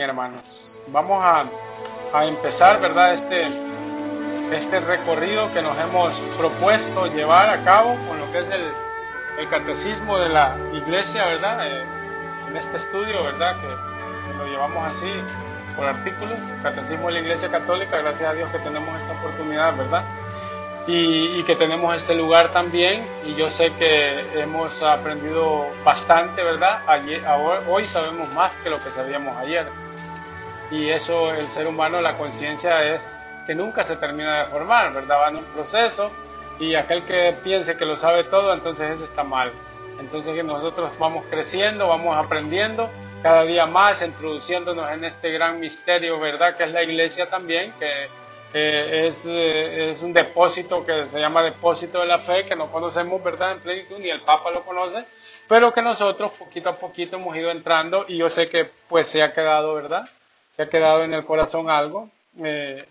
hermanos, vamos a, a, empezar, ¿verdad? Este, este recorrido que nos hemos propuesto llevar a cabo con lo que es el, catecismo de la iglesia, ¿verdad? Eh, en este estudio, ¿verdad? Que, que, lo llevamos así por artículos, catecismo de la iglesia católica, gracias a Dios que tenemos esta oportunidad, ¿verdad? Y, y, que tenemos este lugar también y yo sé que hemos aprendido bastante, ¿verdad? Ayer, hoy sabemos más que lo que sabíamos ayer y eso el ser humano, la conciencia es que nunca se termina de formar, ¿verdad? Va en un proceso y aquel que piense que lo sabe todo, entonces ese está mal. Entonces que nosotros vamos creciendo, vamos aprendiendo cada día más, introduciéndonos en este gran misterio, ¿verdad? Que es la iglesia también, que es, eh, es un depósito que se llama depósito de la fe, que no conocemos, ¿verdad? En plenitud, ni el Papa lo conoce, pero que nosotros poquito a poquito hemos ido entrando y yo sé que pues se ha quedado, ¿verdad? Se ha quedado en el corazón algo, eh,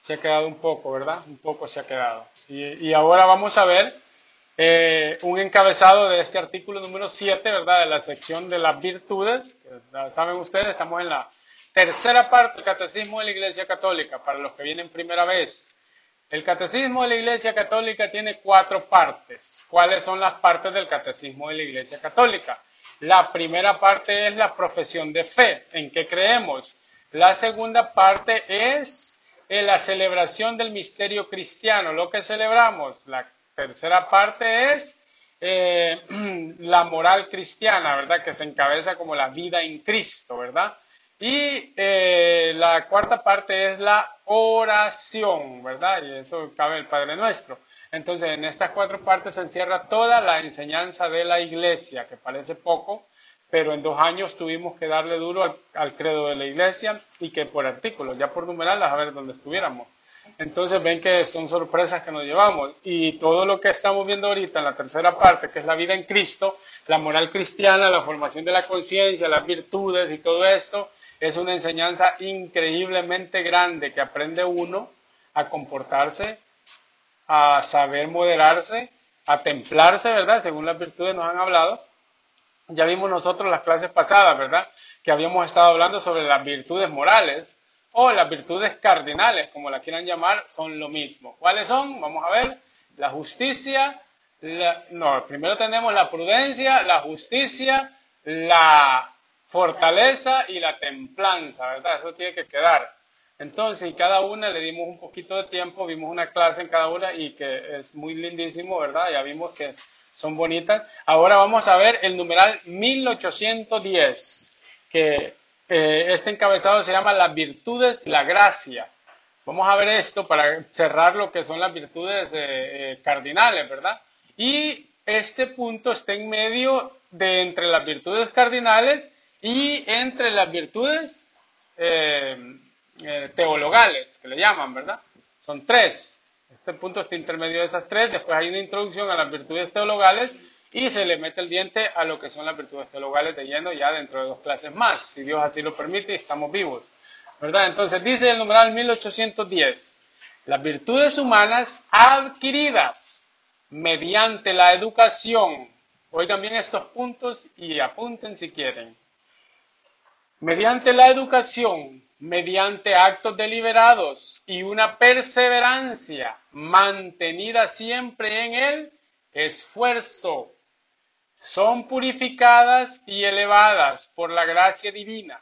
se ha quedado un poco, ¿verdad? Un poco se ha quedado. Y, ahora vamos a ver eh, un encabezado de este artículo número 7, ¿verdad? De la sección de las virtudes. Saben ustedes, estamos en la tercera parte del Catecismo de la Iglesia Católica, para los que vienen primera vez. El Catecismo de la Iglesia Católica tiene cuatro partes. ¿Cuáles son las partes del Catecismo de la Iglesia Católica? La primera parte es la profesión de fe, en qué creemos. La segunda parte es la celebración del misterio cristiano, lo que celebramos. La tercera parte es eh, la moral cristiana, ¿verdad? Que se encabeza como la vida en Cristo, ¿verdad? Y eh, la cuarta parte es la oración, ¿verdad? Y eso cabe el Padre Nuestro. Entonces, en estas cuatro partes se encierra toda la enseñanza de la iglesia, que parece poco, pero en dos años tuvimos que darle duro al, credo de la iglesia y que por artículos, ya por numerarlas, a ver dónde estuviéramos. Entonces ven que son sorpresas que nos llevamos y todo lo que estamos viendo ahorita en la tercera parte, que es la vida en Cristo, la moral cristiana, la formación de la conciencia, las virtudes y todo esto, es una enseñanza increíblemente grande que aprende uno a comportarse, a saber moderarse, a templarse, ¿verdad? Según las virtudes nos han hablado, ya vimos nosotros las clases pasadas, ¿verdad? Que habíamos estado hablando sobre las virtudes morales o las virtudes cardinales, como las quieran llamar, son lo mismo. ¿Cuáles son? Vamos a ver. La justicia, no, primero tenemos la prudencia, la justicia, la fortaleza y la templanza, ¿verdad? Eso tiene que quedar. Entonces, y cada una le dimos un poquito de tiempo, vimos una clase en cada una y que es muy lindísimo, ¿verdad? Ya vimos que son bonitas. Ahora vamos a ver el numeral 1810, que eh, este encabezado se llama las virtudes y la gracia. Vamos a ver esto para cerrar lo que son las virtudes eh, eh, cardinales, ¿verdad? Y este punto está en medio de entre las virtudes cardinales y entre las virtudes teologales, que le llaman, ¿verdad? Son tres. Este punto está intermedio de esas tres, después hay una introducción a las virtudes teologales y se le mete el diente a lo que son las virtudes teologales de lleno ya dentro de dos clases más, si Dios así lo permite y estamos vivos. ¿Verdad? Entonces dice el numeral 1810, las virtudes humanas adquiridas mediante la educación, oigan bien estos puntos y apunten si quieren, mediante la educación mediante actos deliberados y una perseverancia mantenida siempre en el esfuerzo, son purificadas y elevadas por la gracia divina.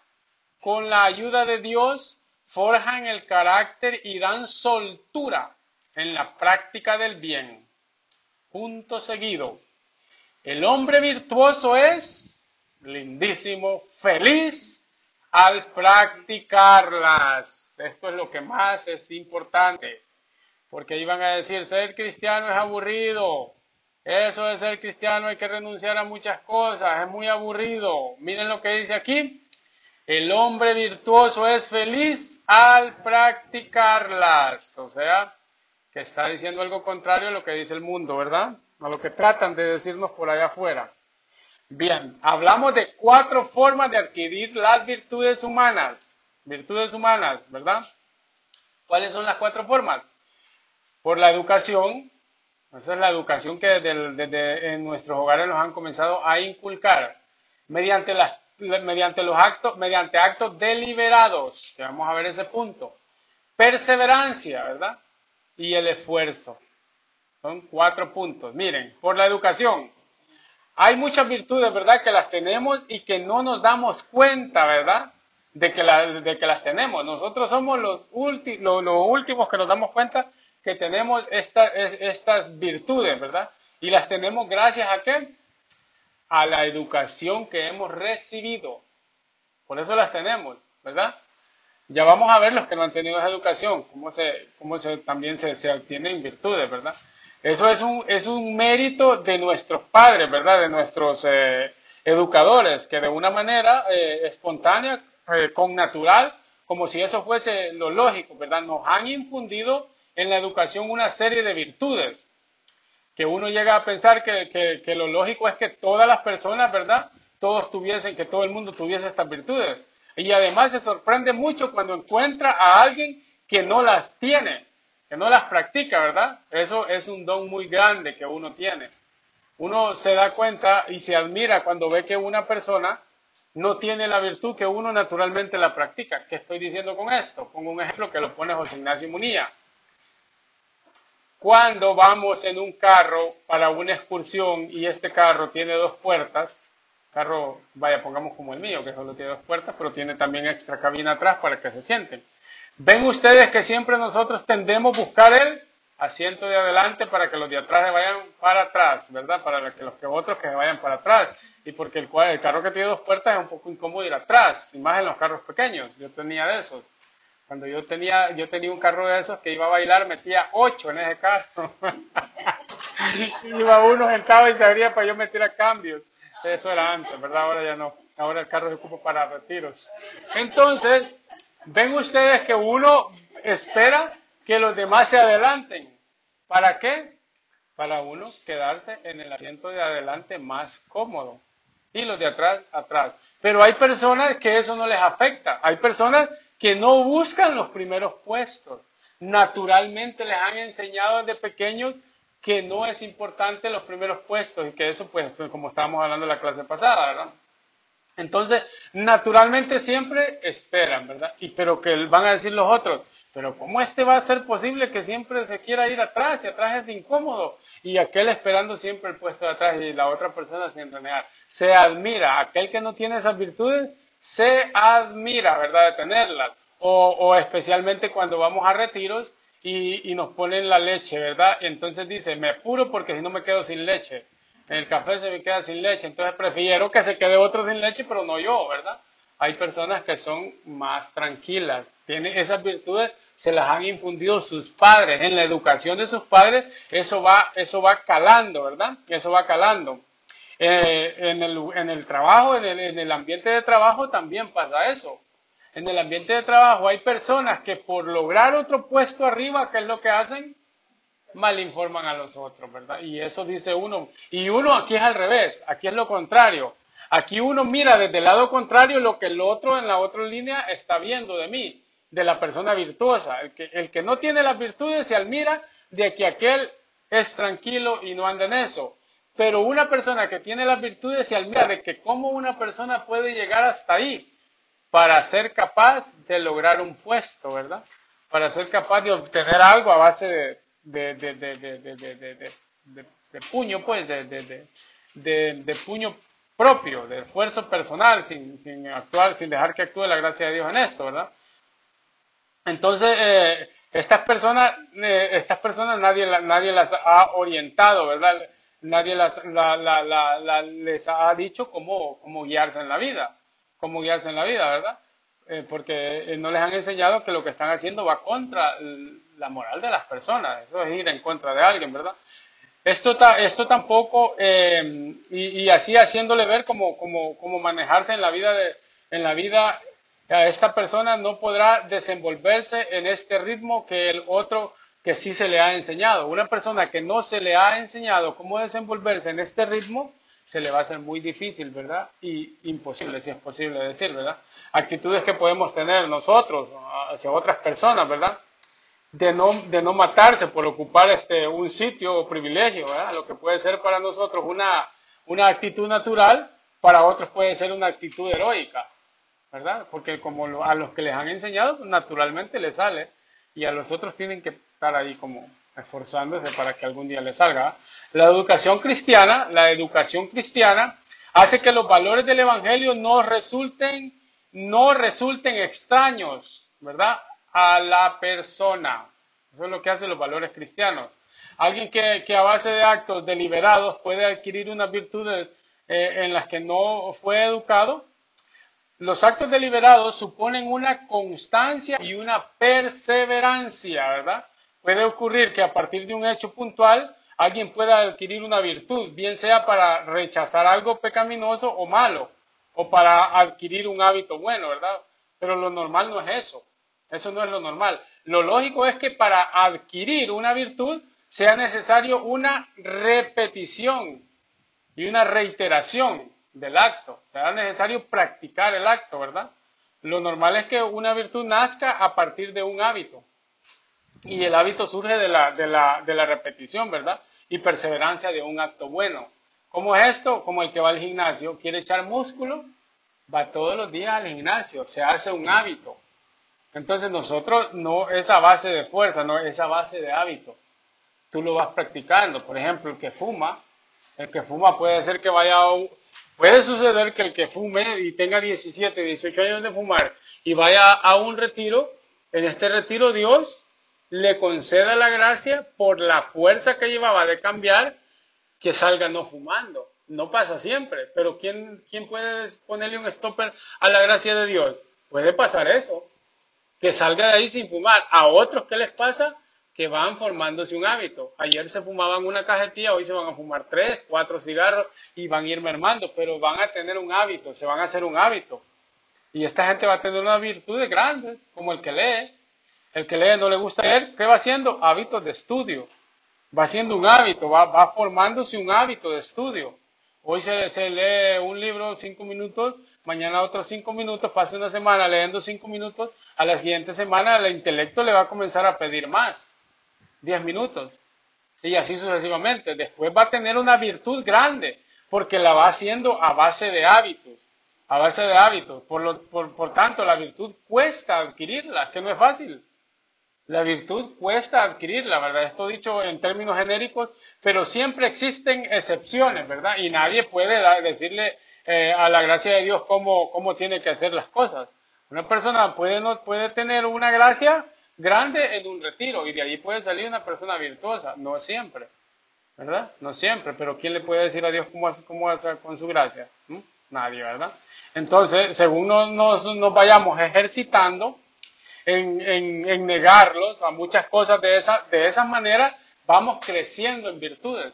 Con la ayuda de Dios, forjan el carácter y dan soltura en la práctica del bien. Punto seguido. El hombre virtuoso es lindísimo, feliz al practicarlas. Esto es lo que más es importante. Porque iban a decir, ser cristiano es aburrido. Eso de ser cristiano hay que renunciar a muchas cosas, es muy aburrido. Miren lo que dice aquí. El hombre virtuoso es feliz al practicarlas. O sea, que está diciendo algo contrario a lo que dice el mundo, ¿verdad? A lo que tratan de decirnos por allá afuera. Bien, hablamos de cuatro formas de adquirir las virtudes humanas. Virtudes humanas, ¿verdad? ¿Cuáles son las cuatro formas? Por la educación, esa es la educación que desde, en nuestros hogares nos han comenzado a inculcar, mediante mediante los actos, mediante actos deliberados, que vamos a ver ese punto. Perseverancia, ¿verdad? Y el esfuerzo. Son cuatro puntos. Miren, por la educación. Hay muchas virtudes, ¿verdad? Que las tenemos y que no nos damos cuenta, ¿verdad? De que, de que las tenemos. Nosotros somos los, los últimos que nos damos cuenta que tenemos estas virtudes, ¿verdad? Y las tenemos gracias a qué? A la educación que hemos recibido. Por eso las tenemos, ¿verdad? Ya vamos a ver los que no han tenido esa educación, cómo, se, cómo se, también se, se obtienen virtudes, ¿verdad? Eso es un, es un mérito de nuestros padres, ¿verdad? De nuestros eh, educadores, que de una manera eh, espontánea, eh, con natural, como si eso fuese lo lógico, ¿verdad? Nos han infundido en la educación una serie de virtudes, que uno llega a pensar que, que, lo lógico es que todas las personas, ¿verdad? Todos tuviesen, que todo el mundo tuviese estas virtudes. Y además se sorprende mucho cuando encuentra a alguien que no las tiene, que no las practica, ¿verdad? Eso es un don muy grande que uno tiene. Uno se da cuenta y se admira cuando ve que una persona no tiene la virtud que uno naturalmente la practica. ¿Qué estoy diciendo con esto? Pongo un ejemplo que lo pone José Ignacio Munía cuando vamos en un carro para una excursión y este carro tiene dos puertas, carro, vaya, pongamos como el mío, que solo tiene dos puertas, pero tiene también extra cabina atrás para que se sienten. Ven ustedes que siempre nosotros tendemos a buscar el asiento de adelante para que los de atrás se vayan para atrás, ¿verdad? Para que los que otros que se vayan para atrás. Y porque el, el carro que tiene dos puertas es un poco incómodo ir atrás, y más en los carros pequeños. Yo tenía de esos. Cuando yo tenía, yo tenía un carro de esos que iba a bailar, metía ocho en ese carro. iba uno sentado y se abría para yo meter a cambios. Eso era antes, ¿verdad? Ahora ya no. Ahora el carro se ocupa para retiros. Entonces, ven ustedes que uno espera que los demás se adelanten. ¿Para qué? Para uno quedarse en el asiento de adelante más cómodo. Y los de atrás, atrás. Pero hay personas que eso no les afecta. Hay personas que no buscan los primeros puestos. Naturalmente les han enseñado desde pequeños que no es importante los primeros puestos y que eso, pues, como estábamos hablando en la clase pasada, ¿verdad? Entonces, naturalmente siempre esperan, ¿verdad? Y pero que van a decir los otros, pero ¿cómo este va a ser posible que siempre se quiera ir atrás y atrás es incómodo? Y aquel esperando siempre el puesto de atrás y la otra persona sin renegar. Se admira, aquel que no tiene esas virtudes se admira, ¿verdad?, de tenerlas. O, especialmente cuando vamos a retiros y, nos ponen la leche, ¿verdad? Entonces dice, me apuro porque si no me quedo sin leche. El café se me queda sin leche, entonces prefiero que se quede otro sin leche, pero no yo, ¿verdad? Hay personas que son más tranquilas, tienen esas virtudes, se las han infundido sus padres, en la educación de sus padres, eso va, eso va calando, ¿verdad? Eso va calando. Eh, en, el, en, el, trabajo, en el, en el ambiente de trabajo también pasa eso. En el ambiente de trabajo hay personas que por lograr otro puesto arriba, ¿qué es lo que hacen? Mal informan a los otros, ¿verdad? Y eso dice uno. Y uno aquí es al revés, aquí es lo contrario. Aquí uno mira desde el lado contrario lo que el otro en la otra línea está viendo de mí, de la persona virtuosa. El que, el que no tiene las virtudes se admira de que aquel es tranquilo y no anda en eso. Pero una persona que tiene las virtudes se admira de que cómo una persona puede llegar hasta ahí para ser capaz de lograr un puesto, ¿verdad? Para ser capaz de obtener algo a base de, de, puño, pues, de, puño propio, de esfuerzo personal, sin, sin, actuar, sin dejar que actúe la gracia de Dios en esto, ¿verdad? Entonces, eh, estas personas, eh, estas personas nadie, nadie las ha orientado, ¿verdad? nadie las, les ha dicho cómo, cómo guiarse en la vida, cómo guiarse en la vida, ¿verdad? Eh, porque eh, no les han enseñado que lo que están haciendo va contra la moral de las personas, eso es ir en contra de alguien, ¿verdad? Esto, esto tampoco, eh, y, así haciéndole ver cómo, cómo, cómo manejarse en la vida, de, en la vida, a esta persona no podrá desenvolverse en este ritmo que el otro que sí se le ha enseñado. Una persona que no se le ha enseñado cómo desenvolverse en este ritmo, se le va a hacer muy difícil, ¿verdad? Y imposible, si es posible decir, ¿verdad? Actitudes que podemos tener nosotros hacia otras personas, ¿verdad? De no, de no matarse por ocupar este, un sitio o privilegio. Lo que puede ser para nosotros una, una actitud natural, para otros puede ser una actitud heroica, ¿verdad? Porque como a los que les han enseñado, naturalmente les sale, y a los otros tienen que estar ahí como esforzándose para que algún día les salga. La educación cristiana, la educación cristiana hace que los valores del evangelio no resulten, no resulten extraños, ¿verdad? A la persona. Eso es lo que hacen los valores cristianos. Alguien que, que a base de actos deliberados puede adquirir unas virtudes eh, en las que no fue educado, los actos deliberados suponen una constancia y una perseverancia, ¿verdad? Puede ocurrir que a partir de un hecho puntual alguien pueda adquirir una virtud, bien sea para rechazar algo pecaminoso o malo, o para adquirir un hábito bueno, ¿verdad? Pero lo normal no es eso. Eso no es lo normal. Lo lógico es que para adquirir una virtud sea necesario una repetición y una reiteración del acto. Será necesario practicar el acto, ¿verdad? Lo normal es que una virtud nazca a partir de un hábito. Y el hábito surge de la, de la, de la repetición, ¿verdad? Y perseverancia de un acto bueno. ¿Cómo es esto? Como el que va al gimnasio, quiere echar músculo, va todos los días al gimnasio, se hace un hábito. Entonces nosotros no esa base de fuerza, no esa base de hábito. Tú lo vas practicando. Por ejemplo, el que fuma, el que fuma puede ser que vaya a puede suceder que el que fume y tenga 17, 18 años de fumar y vaya a un retiro, en este retiro Dios le conceda la gracia por la fuerza que llevaba de cambiar que salga no fumando. No pasa siempre, pero ¿quién, quién puede ponerle un stopper a la gracia de Dios? Puede pasar eso, que salga de ahí sin fumar. A otros, ¿qué les pasa? que van formándose un hábito. Ayer se fumaban una cajetilla, hoy se van a fumar tres, cuatro cigarros y van a ir mermando, pero van a tener un hábito, se van a hacer un hábito. Y esta gente va a tener una virtud grande, como el que lee. El que lee no le gusta leer, ¿qué va haciendo? Hábitos de estudio. Va haciendo un hábito, va, va formándose un hábito de estudio. Hoy se, se lee un libro cinco minutos, mañana otros cinco minutos, pasa una semana leyendo cinco minutos, a la siguiente semana el intelecto le va a comenzar a pedir más 10 minutos. Y así sucesivamente. Después va a tener una virtud grande, porque la va haciendo a base de hábitos. A base de hábitos. Por, lo, por, por tanto, la virtud cuesta adquirirla, que no es fácil. La virtud cuesta adquirirla, ¿verdad? Esto dicho en términos genéricos, pero siempre existen excepciones, ¿verdad? Y nadie puede decirle eh, a la gracia de Dios cómo, cómo tiene que hacer las cosas. Una persona puede, no, puede tener una gracia grande en un retiro y de ahí puede salir una persona virtuosa, no siempre, ¿verdad? No siempre, pero ¿quién le puede decir a Dios cómo, cómo hacer con su gracia? ¿Mm? Nadie, ¿verdad? Entonces, según nos, nos, vayamos ejercitando en, en, negarlos a muchas cosas de esa, de esa manera, vamos creciendo en virtudes.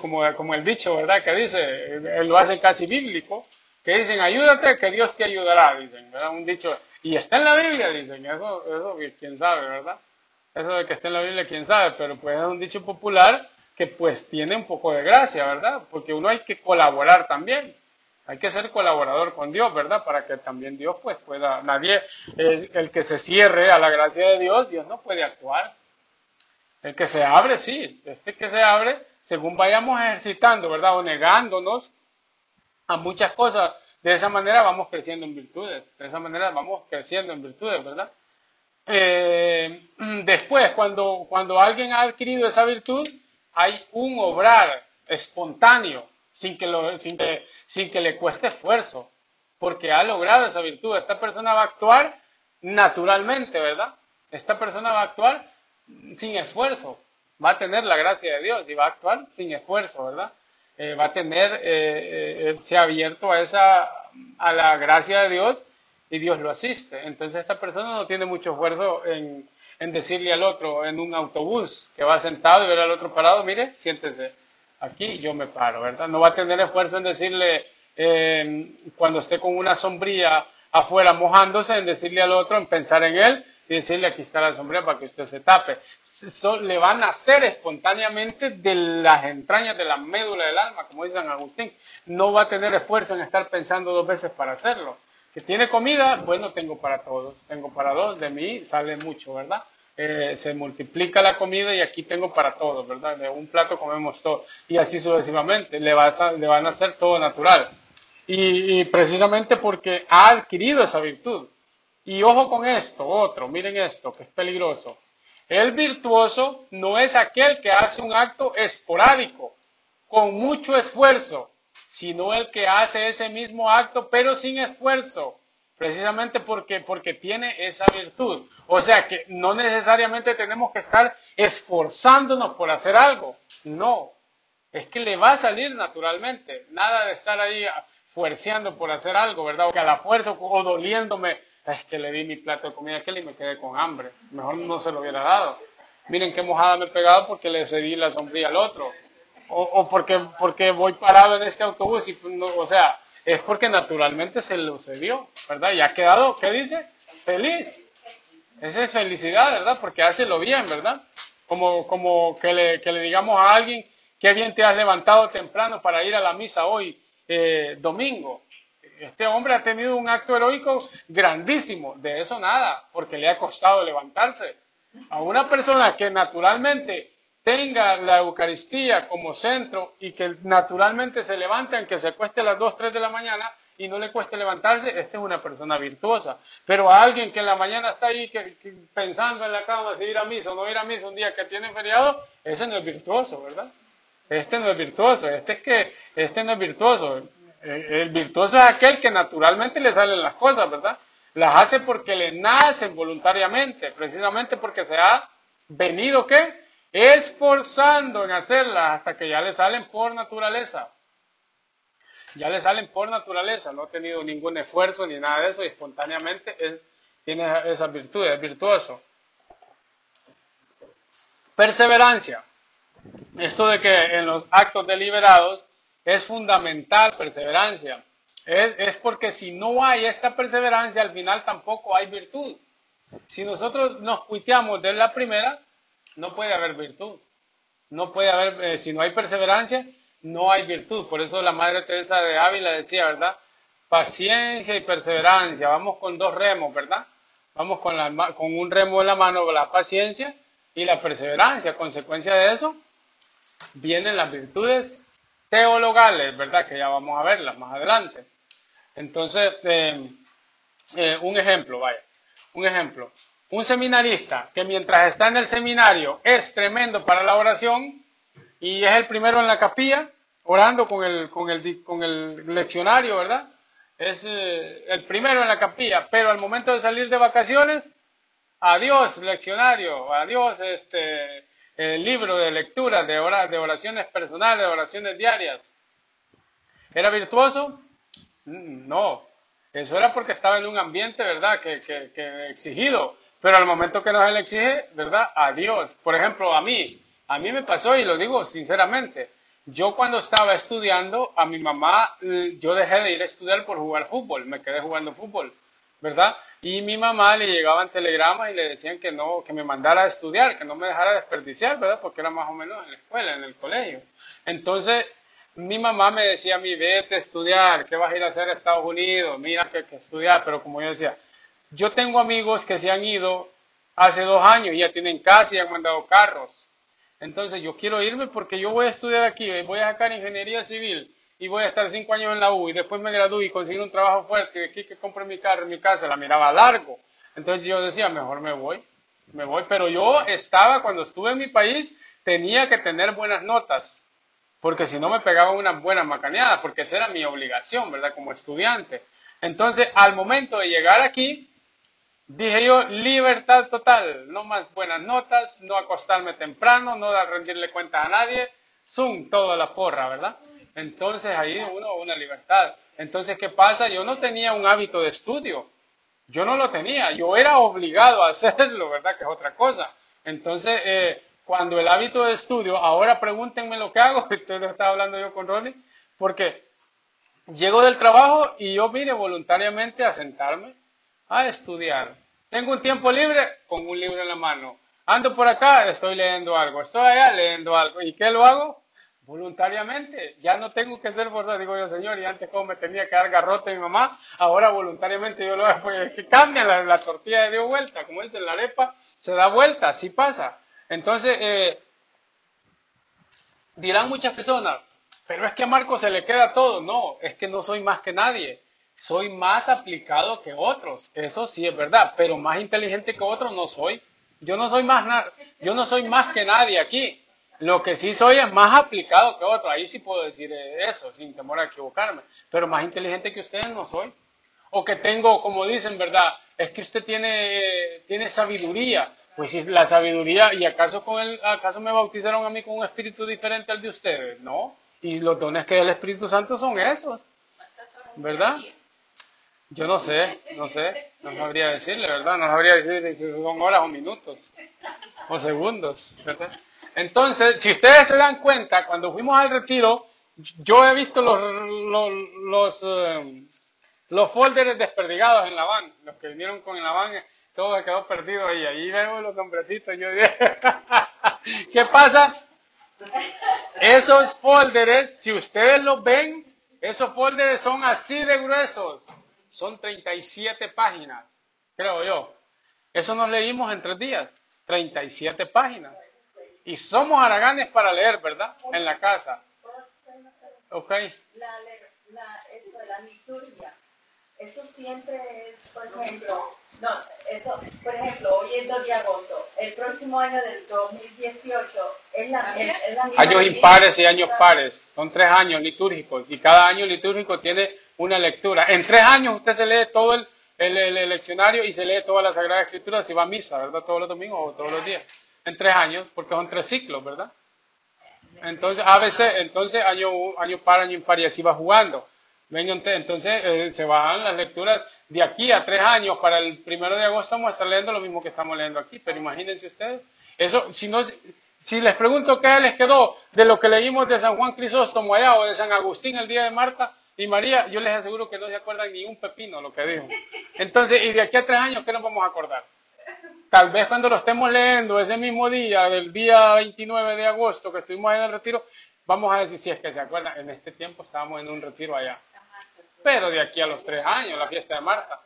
Como, como el dicho, ¿verdad? Que dice, lo hace casi bíblico, que dicen, ayúdate, que Dios te ayudará, dicen, ¿verdad? Un dicho, y está en la Biblia, dicen, eso, eso quién sabe, ¿verdad? Eso de que está en la Biblia, quién sabe, pero pues es un dicho popular que pues tiene un poco de gracia, ¿verdad? Porque uno hay que colaborar también. Hay que ser colaborador con Dios, ¿verdad? Para que también Dios pues pueda, nadie, el, el que se cierre a la gracia de Dios, Dios no puede actuar. El que se abre, sí, este que se abre, según vayamos ejercitando, ¿verdad? O negándonos a muchas cosas de esa manera vamos creciendo en virtudes, de esa manera vamos creciendo en virtudes, ¿verdad? Eh, después, cuando, cuando alguien ha adquirido esa virtud, hay un obrar espontáneo, sin que, lo, sin, que, sin que le cueste esfuerzo, porque ha logrado esa virtud. Esta persona va a actuar naturalmente, ¿verdad? Esta persona va a actuar sin esfuerzo, va a tener la gracia de Dios y va a actuar sin esfuerzo, ¿verdad? Eh, va a tener, eh, eh, se ha abierto a esa, a la gracia de Dios y Dios lo asiste. Entonces esta persona no tiene mucho esfuerzo en, en decirle al otro en un autobús que va sentado y ver al otro parado, mire, siéntese aquí, yo me paro, ¿verdad? No va a tener esfuerzo en decirle cuando esté con una sombría afuera mojándose, en decirle al otro, en pensar en él, decirle aquí está la sombrilla para que usted se tape. le van a hacer espontáneamente de las entrañas de la médula del alma, como dice San Agustín. No va a tener esfuerzo en estar pensando dos veces para hacerlo. Que tiene comida, bueno, tengo para todos. Tengo para dos, de mí sale mucho, ¿verdad? eh, se multiplica la comida y aquí tengo para todos, ¿verdad? De un plato comemos todo. Y así sucesivamente, le van a hacer todo natural. Y, precisamente porque ha adquirido esa virtud. Y ojo con esto, otro, miren esto, que es peligroso. El virtuoso no es aquel que hace un acto esporádico, con mucho esfuerzo, sino el que hace ese mismo acto, pero sin esfuerzo, precisamente porque, porque tiene esa virtud. O sea que no necesariamente tenemos que estar esforzándonos por hacer algo, no, es que le va a salir naturalmente, nada de estar ahí fuerceando por hacer algo, ¿verdad? O que a la fuerza o doliéndome, es que le di mi plato de comida a aquel y me quedé con hambre. Mejor no se lo hubiera dado. Miren qué mojada me he pegado porque le cedí la sombría al otro. O, o porque, porque voy parado en este autobús y, pues, no, o sea, es porque naturalmente se lo cedió, ¿verdad? Y ha quedado, ¿qué dice? Feliz. Esa es felicidad, ¿verdad? Porque hace lo bien, ¿verdad? Como, como que, le, que le digamos a alguien, qué bien te has levantado temprano para ir a la misa hoy eh, domingo. Este hombre ha tenido un acto heroico grandísimo, de eso nada, porque le ha costado levantarse. A una persona que naturalmente tenga la Eucaristía como centro y que naturalmente se levante, aunque se cueste a las 2, 3 de la mañana y no le cueste levantarse, esta es una persona virtuosa. Pero a alguien que en la mañana está ahí pensando en la cama si ir a misa o no ir a misa un día que tiene feriado, ese no es virtuoso, ¿verdad? Este no es virtuoso, este es que, este no es virtuoso. El, virtuoso es aquel que naturalmente le salen las cosas, ¿verdad? Las hace porque le nacen voluntariamente, precisamente porque se ha venido, ¿qué? Esforzando en hacerlas hasta que ya le salen por naturaleza. Ya le salen por naturaleza, no ha tenido ningún esfuerzo ni nada de eso y espontáneamente es, tiene esas virtudes, es virtuoso. Perseverancia. Esto de que en los actos deliberados es fundamental perseverancia. Es, porque si no hay esta perseverancia, al final tampoco hay virtud. Si nosotros nos cuiteamos de la primera, no puede haber virtud. No puede haber, eh, si no hay perseverancia, no hay virtud. Por eso la Madre Teresa de Ávila decía, ¿verdad? Paciencia y perseverancia. Vamos con dos remos, ¿verdad? Vamos con, la, con un remo en la mano, la paciencia y la perseverancia. Consecuencia de eso, vienen las virtudes teologales, ¿verdad? Que ya vamos a verlas más adelante. Entonces, eh, eh, un ejemplo, vaya, un ejemplo. Un seminarista que mientras está en el seminario es tremendo para la oración y es el primero en la capilla, orando con el, con el, con el leccionario, ¿verdad? Es eh, el primero en la capilla, pero al momento de salir de vacaciones, adiós leccionario, adiós este, el libro de lectura de, de oraciones personales, de oraciones diarias. ¿Era virtuoso? Mm, no. Eso era porque estaba en un ambiente, ¿verdad?, que, que, exigido. Pero al momento que no se le exige, ¿verdad?, a Dios. Por ejemplo, a mí, a mí me pasó, y lo digo sinceramente, yo cuando estaba estudiando, a mi mamá, eh, yo dejé de ir a estudiar por jugar fútbol, me quedé jugando fútbol, ¿verdad? Y mi mamá le llegaban telegramas y le decían que no, que me mandara a estudiar, que no me dejara desperdiciar, ¿verdad? Porque era más o menos en la escuela, en el colegio. Entonces, mi mamá me decía a mí, vete a estudiar, ¿qué vas a ir a hacer a Estados Unidos? Mira que, que estudiar, pero como yo decía, yo tengo amigos que se han ido hace dos años y ya tienen casa y han mandado carros. Entonces yo quiero irme porque yo voy a estudiar aquí, voy a sacar ingeniería civil y voy a estar cinco años en la U y después me gradúo y conseguir un trabajo fuerte aquí que compre mi carro, mi casa, la miraba largo. Entonces yo decía, mejor me voy, me voy. Pero yo estaba, cuando estuve en mi país, tenía que tener buenas notas, porque si no me pegaban unas buenas macaneadas, porque esa era mi obligación, ¿verdad? Como estudiante. Entonces, al momento de llegar aquí, dije yo, libertad total, no más buenas notas, no acostarme temprano, no rendirle cuenta a nadie, zoom, toda la porra, ¿verdad? Entonces ahí uno una libertad. Entonces, ¿qué pasa? Yo no tenía un hábito de estudio. Yo no lo tenía. Yo era obligado a hacerlo, ¿verdad? Que es otra cosa. Entonces, eh, cuando el hábito de estudio, ahora pregúntenme lo que hago, entonces estaba hablando yo con Ronnie, porque llego del trabajo y yo vine voluntariamente a sentarme a estudiar. Tengo un tiempo libre con un libro en la mano. Ando por acá, estoy leyendo algo. Estoy allá leyendo algo. ¿Y qué lo hago? Voluntariamente, ya no tengo que ser forzado, digo yo, Señor, y antes como me tenía que dar garrote mi mamá, ahora voluntariamente yo lo hago, pues que cambia la, tortilla de dio vuelta, como dice la arepa, se da vuelta, así pasa. Entonces, eh, dirán muchas personas, pero es que a Marco se le queda todo. No, es que no soy más que nadie. Soy más aplicado que otros. Eso sí es verdad, pero más inteligente que otros no soy. Yo no soy más, yo no soy más que nadie aquí. Lo que sí soy es más aplicado que otros. Ahí sí puedo decir eso, sin temor a equivocarme. Pero más inteligente que ustedes no soy. O que tengo, como dicen, ¿verdad? Es que usted tiene, tiene sabiduría. Pues si la sabiduría, ¿y acaso, con el, acaso me bautizaron a mí con un espíritu diferente al de ustedes? No. Y los dones que el Espíritu Santo son esos. ¿Verdad? Yo no sé, no sé, no sabría decirle, ¿verdad? No sabría decirle si son horas o minutos o segundos, ¿verdad? Entonces, si ustedes se dan cuenta, cuando fuimos al retiro, yo he visto los, los, eh, folders desperdigados en la van, los que vinieron con la van, todo se quedó perdido ahí, ahí veo los hombrecitos, yo dije, ¿qué pasa? Esos folders, si ustedes los ven, esos folders son así de gruesos, son 37 páginas, creo yo. Eso nos leímos en tres días, 37 páginas. Y somos haraganes para leer, ¿verdad? En la casa. Ok. La, la, eso, la liturgia. Eso siempre es, por ejemplo, no, eso, por ejemplo, hoy es 2 de agosto, el próximo año del 2018 es la, es, la misma Años impares y años pares, son tres años litúrgicos y cada año litúrgico tiene una lectura. En tres años usted se lee todo el, el, el leccionario y se lee toda la Sagrada Escritura si va a misa, ¿verdad? Todos los domingos o todos los días en tres años, porque son tres ciclos, ¿verdad? Entonces, a veces, entonces año, año par, año impar y así va jugando. Entonces, eh, se van las lecturas de aquí a tres años, para el primero de agosto vamos a estar leyendo lo mismo que estamos leyendo aquí, pero imagínense ustedes, eso, si no, si les pregunto qué les quedó de lo que leímos de San Juan Crisóstomo allá o de San Agustín el día de Marta y María, yo les aseguro que no se acuerdan ni un pepino lo que dijo. Entonces, y de aquí a tres años, ¿qué nos vamos a acordar? Tal vez cuando lo estemos leyendo ese mismo día, del día 29 de agosto que estuvimos en el retiro, vamos a decir si es que se acuerdan, en este tiempo estábamos en un retiro allá. Pero de aquí a los tres años, la fiesta de Marta.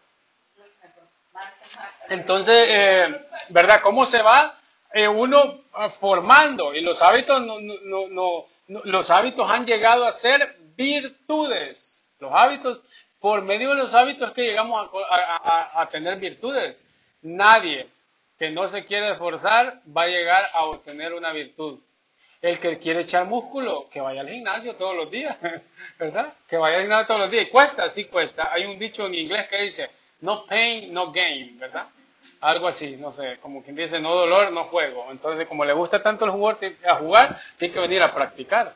Entonces, eh, ¿verdad? ¿Cómo se va eh, uno ah, formando? Y los hábitos, no, no, no, los hábitos han llegado a ser virtudes. Los hábitos, por medio de los hábitos que llegamos a tener virtudes. Nadie, que no se quiere esforzar va a llegar a obtener una virtud. El que quiere echar músculo, que vaya al gimnasio todos los días, ¿verdad? Que vaya al gimnasio todos los días. Y cuesta, sí cuesta. Hay un dicho en inglés que dice, no pain, no gain, ¿verdad? Algo así, no sé, como quien dice, no dolor, no juego. Entonces, como le gusta tanto el jugar, a jugar, tiene que venir a practicar.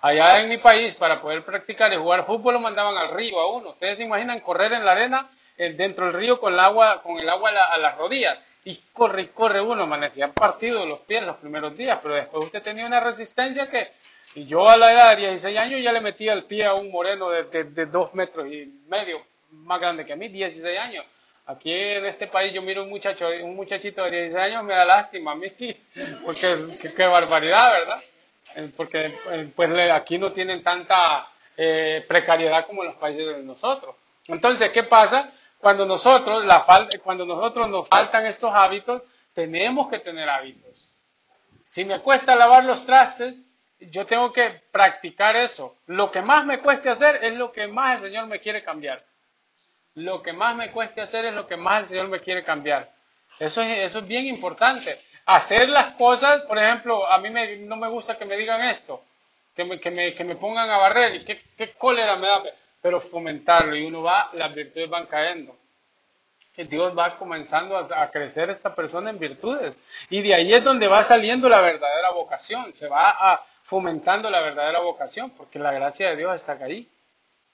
Allá en mi país, para poder practicar y jugar fútbol, lo mandaban al río a uno. ¿Ustedes se imaginan correr en la arena dentro del río con el agua, con el agua a las rodillas? y corre y corre uno, amanecían partido los pies los primeros días, pero después usted tenía una resistencia que, y yo a la edad de 16 años ya le metía el pie a un moreno de, de, dos metros y medio, más grande que a mí, 16 años. Aquí en este país yo miro un muchacho, un muchachito de 16 años, me da lástima a mí, porque qué, barbaridad, ¿verdad? Eh, porque eh, pues aquí no tienen tanta eh, precariedad como en los países de nosotros. Entonces, ¿qué pasa? Cuando nosotros, la cuando nosotros nos faltan estos hábitos, tenemos que tener hábitos. Si me cuesta lavar los trastes, yo tengo que practicar eso. Lo que más me cueste hacer es lo que más el Señor me quiere cambiar. Lo que más me cueste hacer es lo que más el Señor me quiere cambiar. Eso es, eso es bien importante. Hacer las cosas, por ejemplo, a mí no me gusta que me digan esto, que me, que me, que me pongan a barrer qué, qué cólera me da pero fomentarlo y uno va, las virtudes van cayendo. Y Dios va comenzando a, crecer esta persona en virtudes. Y de ahí es donde va saliendo la verdadera vocación, se va a, fomentando la verdadera vocación, porque la gracia de Dios está ahí.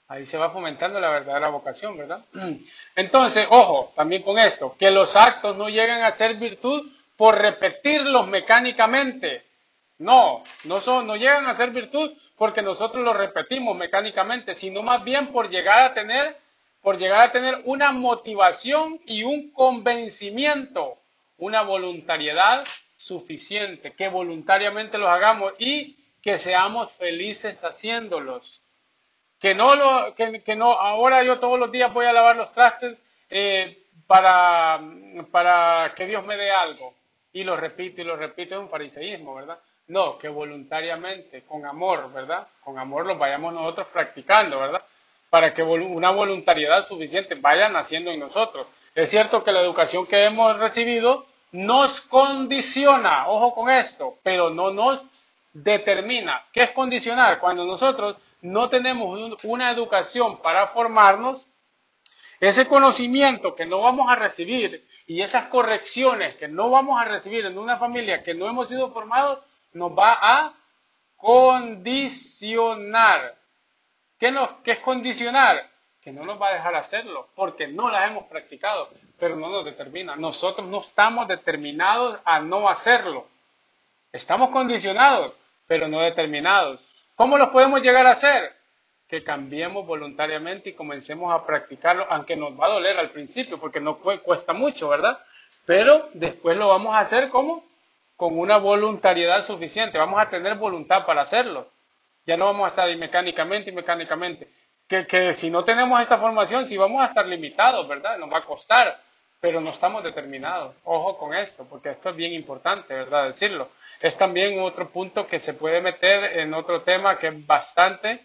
Ahí se va fomentando la verdadera vocación, ¿verdad? Entonces, ojo, también con esto, que los actos no llegan a ser virtud por repetirlos mecánicamente. No, no, son, no llegan a ser virtud porque nosotros lo repetimos mecánicamente, sino más bien por llegar a tener, por llegar a tener una motivación y un convencimiento, una voluntariedad suficiente, que voluntariamente los hagamos y que seamos felices haciéndolos. Que no lo, que, no, ahora yo todos los días voy a lavar los trastes eh, para, para que Dios me dé algo. y lo repito y lo repito, es un fariseísmo, ¿verdad? No, que voluntariamente, con amor, ¿verdad? Con amor lo vayamos nosotros practicando, ¿verdad? Para que una voluntariedad suficiente vaya naciendo en nosotros. Es cierto que la educación que hemos recibido nos condiciona, ojo con esto, pero no nos determina. ¿Qué es condicionar? Cuando nosotros no tenemos una educación para formarnos, ese conocimiento que no vamos a recibir y esas correcciones que no vamos a recibir en una familia que no hemos sido formados, nos va a condicionar. ¿Qué, nos, ¿Qué es condicionar? Que no nos va a dejar hacerlo, porque no las hemos practicado, pero no nos determina. Nosotros no estamos determinados a no hacerlo. Estamos condicionados, pero no determinados. ¿Cómo lo podemos llegar a hacer? Que cambiemos voluntariamente y comencemos a practicarlo, aunque nos va a doler al principio, porque no cuesta mucho, ¿verdad? Pero después lo vamos a hacer como con una voluntariedad suficiente. Vamos a tener voluntad para hacerlo. Ya no vamos a estar mecánicamente y mecánicamente. Que, que si no tenemos esta formación, si vamos a estar limitados, ¿verdad? Nos va a costar, pero no estamos determinados. Ojo con esto, porque esto es bien importante, ¿verdad? Decirlo. Es también otro punto que se puede meter en otro tema que es bastante,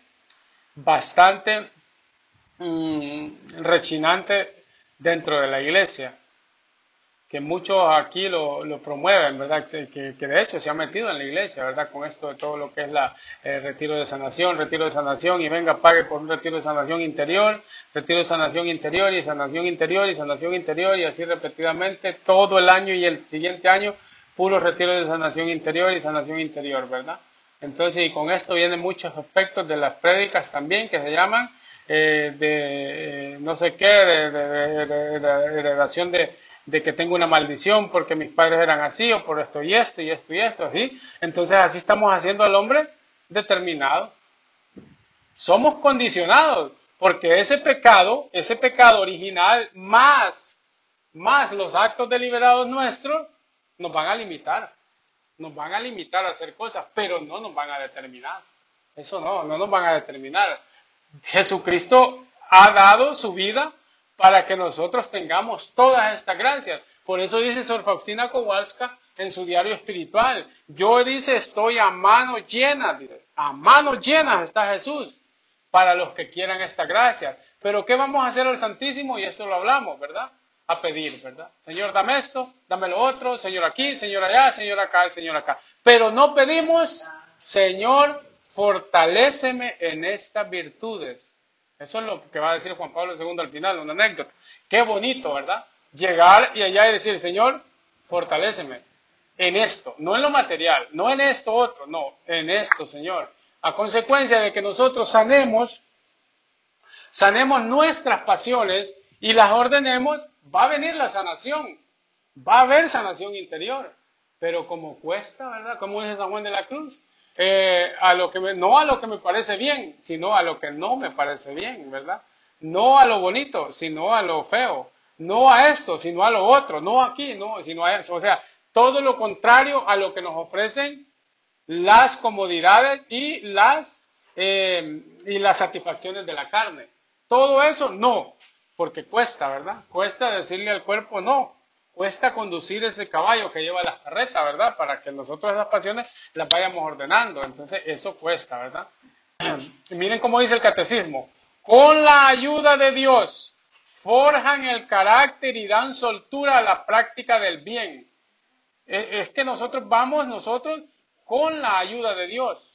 bastante mm, rechinante dentro de la iglesia que muchos aquí lo, lo promueven, ¿verdad? Que, que, de hecho se ha metido en la iglesia, ¿verdad? Con esto de todo lo que es la eh, retiro de sanación, retiro de sanación y venga, pague por un retiro de sanación interior, retiro de sanación interior y sanación interior y sanación interior y así repetidamente todo el año y el siguiente año, puro retiro de sanación interior y sanación interior, ¿verdad? Entonces, y con esto vienen muchos aspectos de las prédicas también que se llaman eh, de eh, no sé qué, de, de, de, de relación de de que tengo una maldición porque mis padres eran así o por esto y esto y esto y esto, ¿sí? Entonces así estamos haciendo al hombre determinado. Somos condicionados porque ese pecado, ese pecado original más, más los actos deliberados nuestros, nos van a limitar. Nos van a limitar a hacer cosas, pero no nos van a determinar. Eso no, no nos van a determinar. Jesucristo ha dado su vida para que nosotros tengamos todas estas gracias. Por eso dice Sor Faustina Kowalska en su diario espiritual, yo dice estoy a mano llena, dice, a mano llena está Jesús para los que quieran esta gracia. Pero ¿qué vamos a hacer al Santísimo? Y esto lo hablamos, ¿verdad? A pedir, ¿verdad? Señor, dame esto, dame lo otro, Señor aquí, Señor allá, Señor acá, Señor acá. Pero no pedimos, Señor, fortaléceme en estas virtudes. Eso es lo que va a decir Juan Pablo II al final, una anécdota. Qué bonito, ¿verdad? Llegar y allá y decir, Señor, fortaléceme en esto, no en lo material, no en esto otro, no, en esto, Señor. A consecuencia de que nosotros sanemos, sanemos nuestras pasiones y las ordenemos, va a venir la sanación, va a haber sanación interior. Pero como cuesta, ¿verdad? Como dice San Juan de la Cruz, eh, a lo que no a lo que me parece bien, sino a lo que no me parece bien, ¿verdad? No a lo bonito, sino a lo feo. No a esto, sino a lo otro. No aquí, no, sino a eso. O sea, todo lo contrario a lo que nos ofrecen las comodidades y las, eh, y las satisfacciones de la carne. Todo eso no, porque cuesta, ¿verdad? Cuesta decirle al cuerpo no cuesta conducir ese caballo que lleva las carretas, ¿verdad? Para que nosotros esas pasiones las vayamos ordenando. Entonces, eso cuesta, ¿verdad? miren cómo dice el catecismo. Con la ayuda de Dios, forjan el carácter y dan soltura a la práctica del bien. E, es que nosotros vamos nosotros con la ayuda de Dios.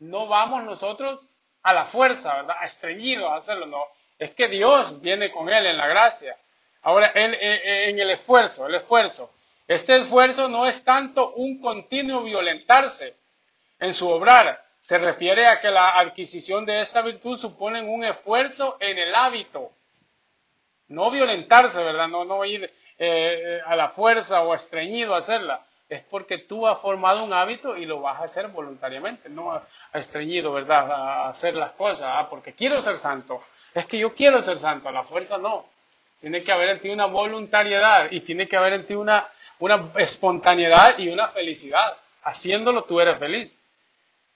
No vamos nosotros a la fuerza, ¿verdad? A estreñidos a hacerlo, no. Es que Dios viene con él en la gracia. Ahora, en, el esfuerzo, el esfuerzo. Este esfuerzo no es tanto un continuo violentarse en su obrar, se refiere a que la adquisición de esta virtud supone un esfuerzo en el hábito. No violentarse, ¿verdad? No, no ir eh, a la fuerza o estreñido a hacerla. Es porque tú has formado un hábito y lo vas a hacer voluntariamente, no a, estreñido, ¿verdad? A hacer las cosas, ah, porque quiero ser santo. Es que yo quiero ser santo, a la fuerza no. Tiene que haber en ti una voluntariedad y tiene que haber en ti una, una espontaneidad y una felicidad. Haciéndolo tú eres feliz.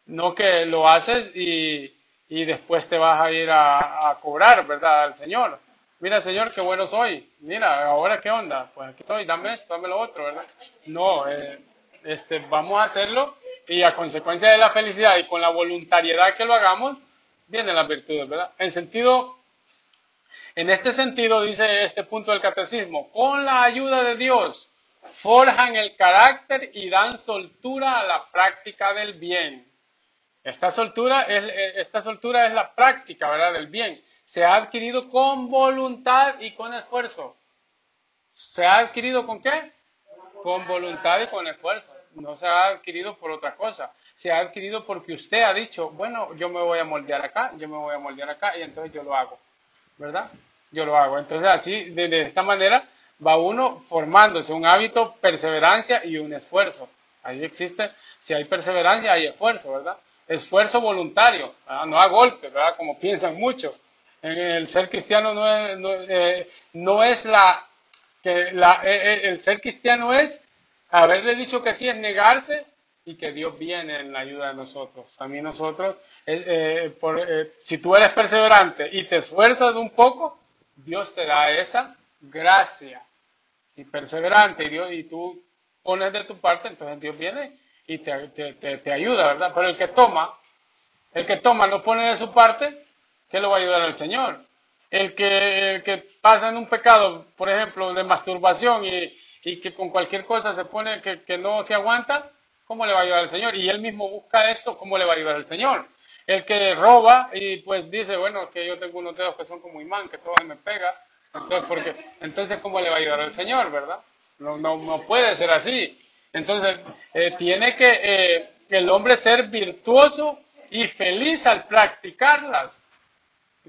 No que lo haces y, y después te vas a ir a, a, cobrar, ¿verdad? Al Señor. mira Señor, qué bueno soy, mira, ahora qué onda, pues aquí estoy, dame esto, dame lo otro, ¿verdad? No, eh, este, vamos a hacerlo y a consecuencia de la felicidad y con la voluntariedad que lo hagamos, vienen las virtudes, ¿verdad? En sentido, en este sentido dice este punto del catecismo, con la ayuda de Dios, forjan el carácter y dan soltura a la práctica del bien. Esta soltura es, esta soltura es la práctica, ¿verdad? Del bien. Se ha adquirido con voluntad y con esfuerzo. ¿Se ha adquirido con qué? Con voluntad y con esfuerzo. No se ha adquirido por otra cosa. Se ha adquirido porque usted ha dicho, bueno, yo me voy a moldear acá, yo me voy a moldear acá, y entonces yo lo hago. ¿Verdad? Yo lo hago. Entonces así, de esta manera, va uno formándose un hábito, perseverancia y un esfuerzo. Ahí existe, si hay perseverancia, hay esfuerzo, ¿verdad? Esfuerzo voluntario, no a golpe, ¿verdad? Como piensan muchos. El ser cristiano no es, no, eh, es la, que la, eh, eh, el ser cristiano es haberle dicho que sí, es negarse y que Dios viene en la ayuda de nosotros. A mí nosotros, por, si tú eres perseverante y te esfuerzas un poco, Dios te da esa gracia si perseverante y, Dios, y tú pones de tu parte, entonces Dios viene y te, ayuda, ¿verdad? Pero el que toma, el que toma no pone de su parte, ¿qué lo va a ayudar al Señor? El que, que pasa en un pecado, por ejemplo, de masturbación y, que con cualquier cosa se pone que, que no se aguanta, ¿cómo le va a ayudar al Señor? Y él mismo busca esto, ¿cómo le va a ayudar al Señor? El que roba y pues dice, bueno, que yo tengo unos dedos que son como imán, que todo me pega, entonces, porque, entonces, ¿cómo le va a ayudar al Señor, verdad? No, no, no puede ser así. Entonces, eh, tiene que eh, el hombre ser virtuoso y feliz al practicarlas.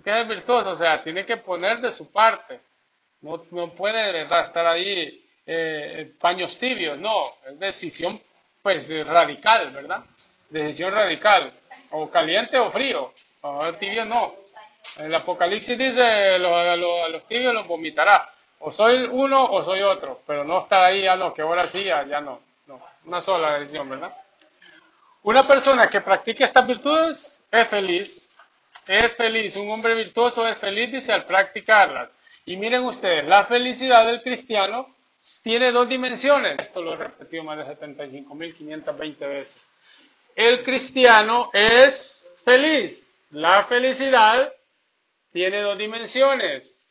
¿Qué es virtuoso? O sea, tiene que poner de su parte. No, no puede estar ahí eh, paños tibios, no. Es decisión, pues, radical, ¿verdad? Decisión radical. O caliente o frío. O tibio no. El Apocalipsis dice, a los, tibios los vomitará. O soy uno o soy otro, pero no estar ahí, ya no, que ahora sí, ya, no, no. Una sola decisión, ¿verdad? Una persona que practique estas virtudes es feliz, es feliz. Un hombre virtuoso es feliz, dice, al practicarlas. Y miren ustedes, la felicidad del cristiano tiene dos dimensiones. Esto lo he repetido más de 75.520 veces. El cristiano es feliz. La felicidad tiene dos dimensiones.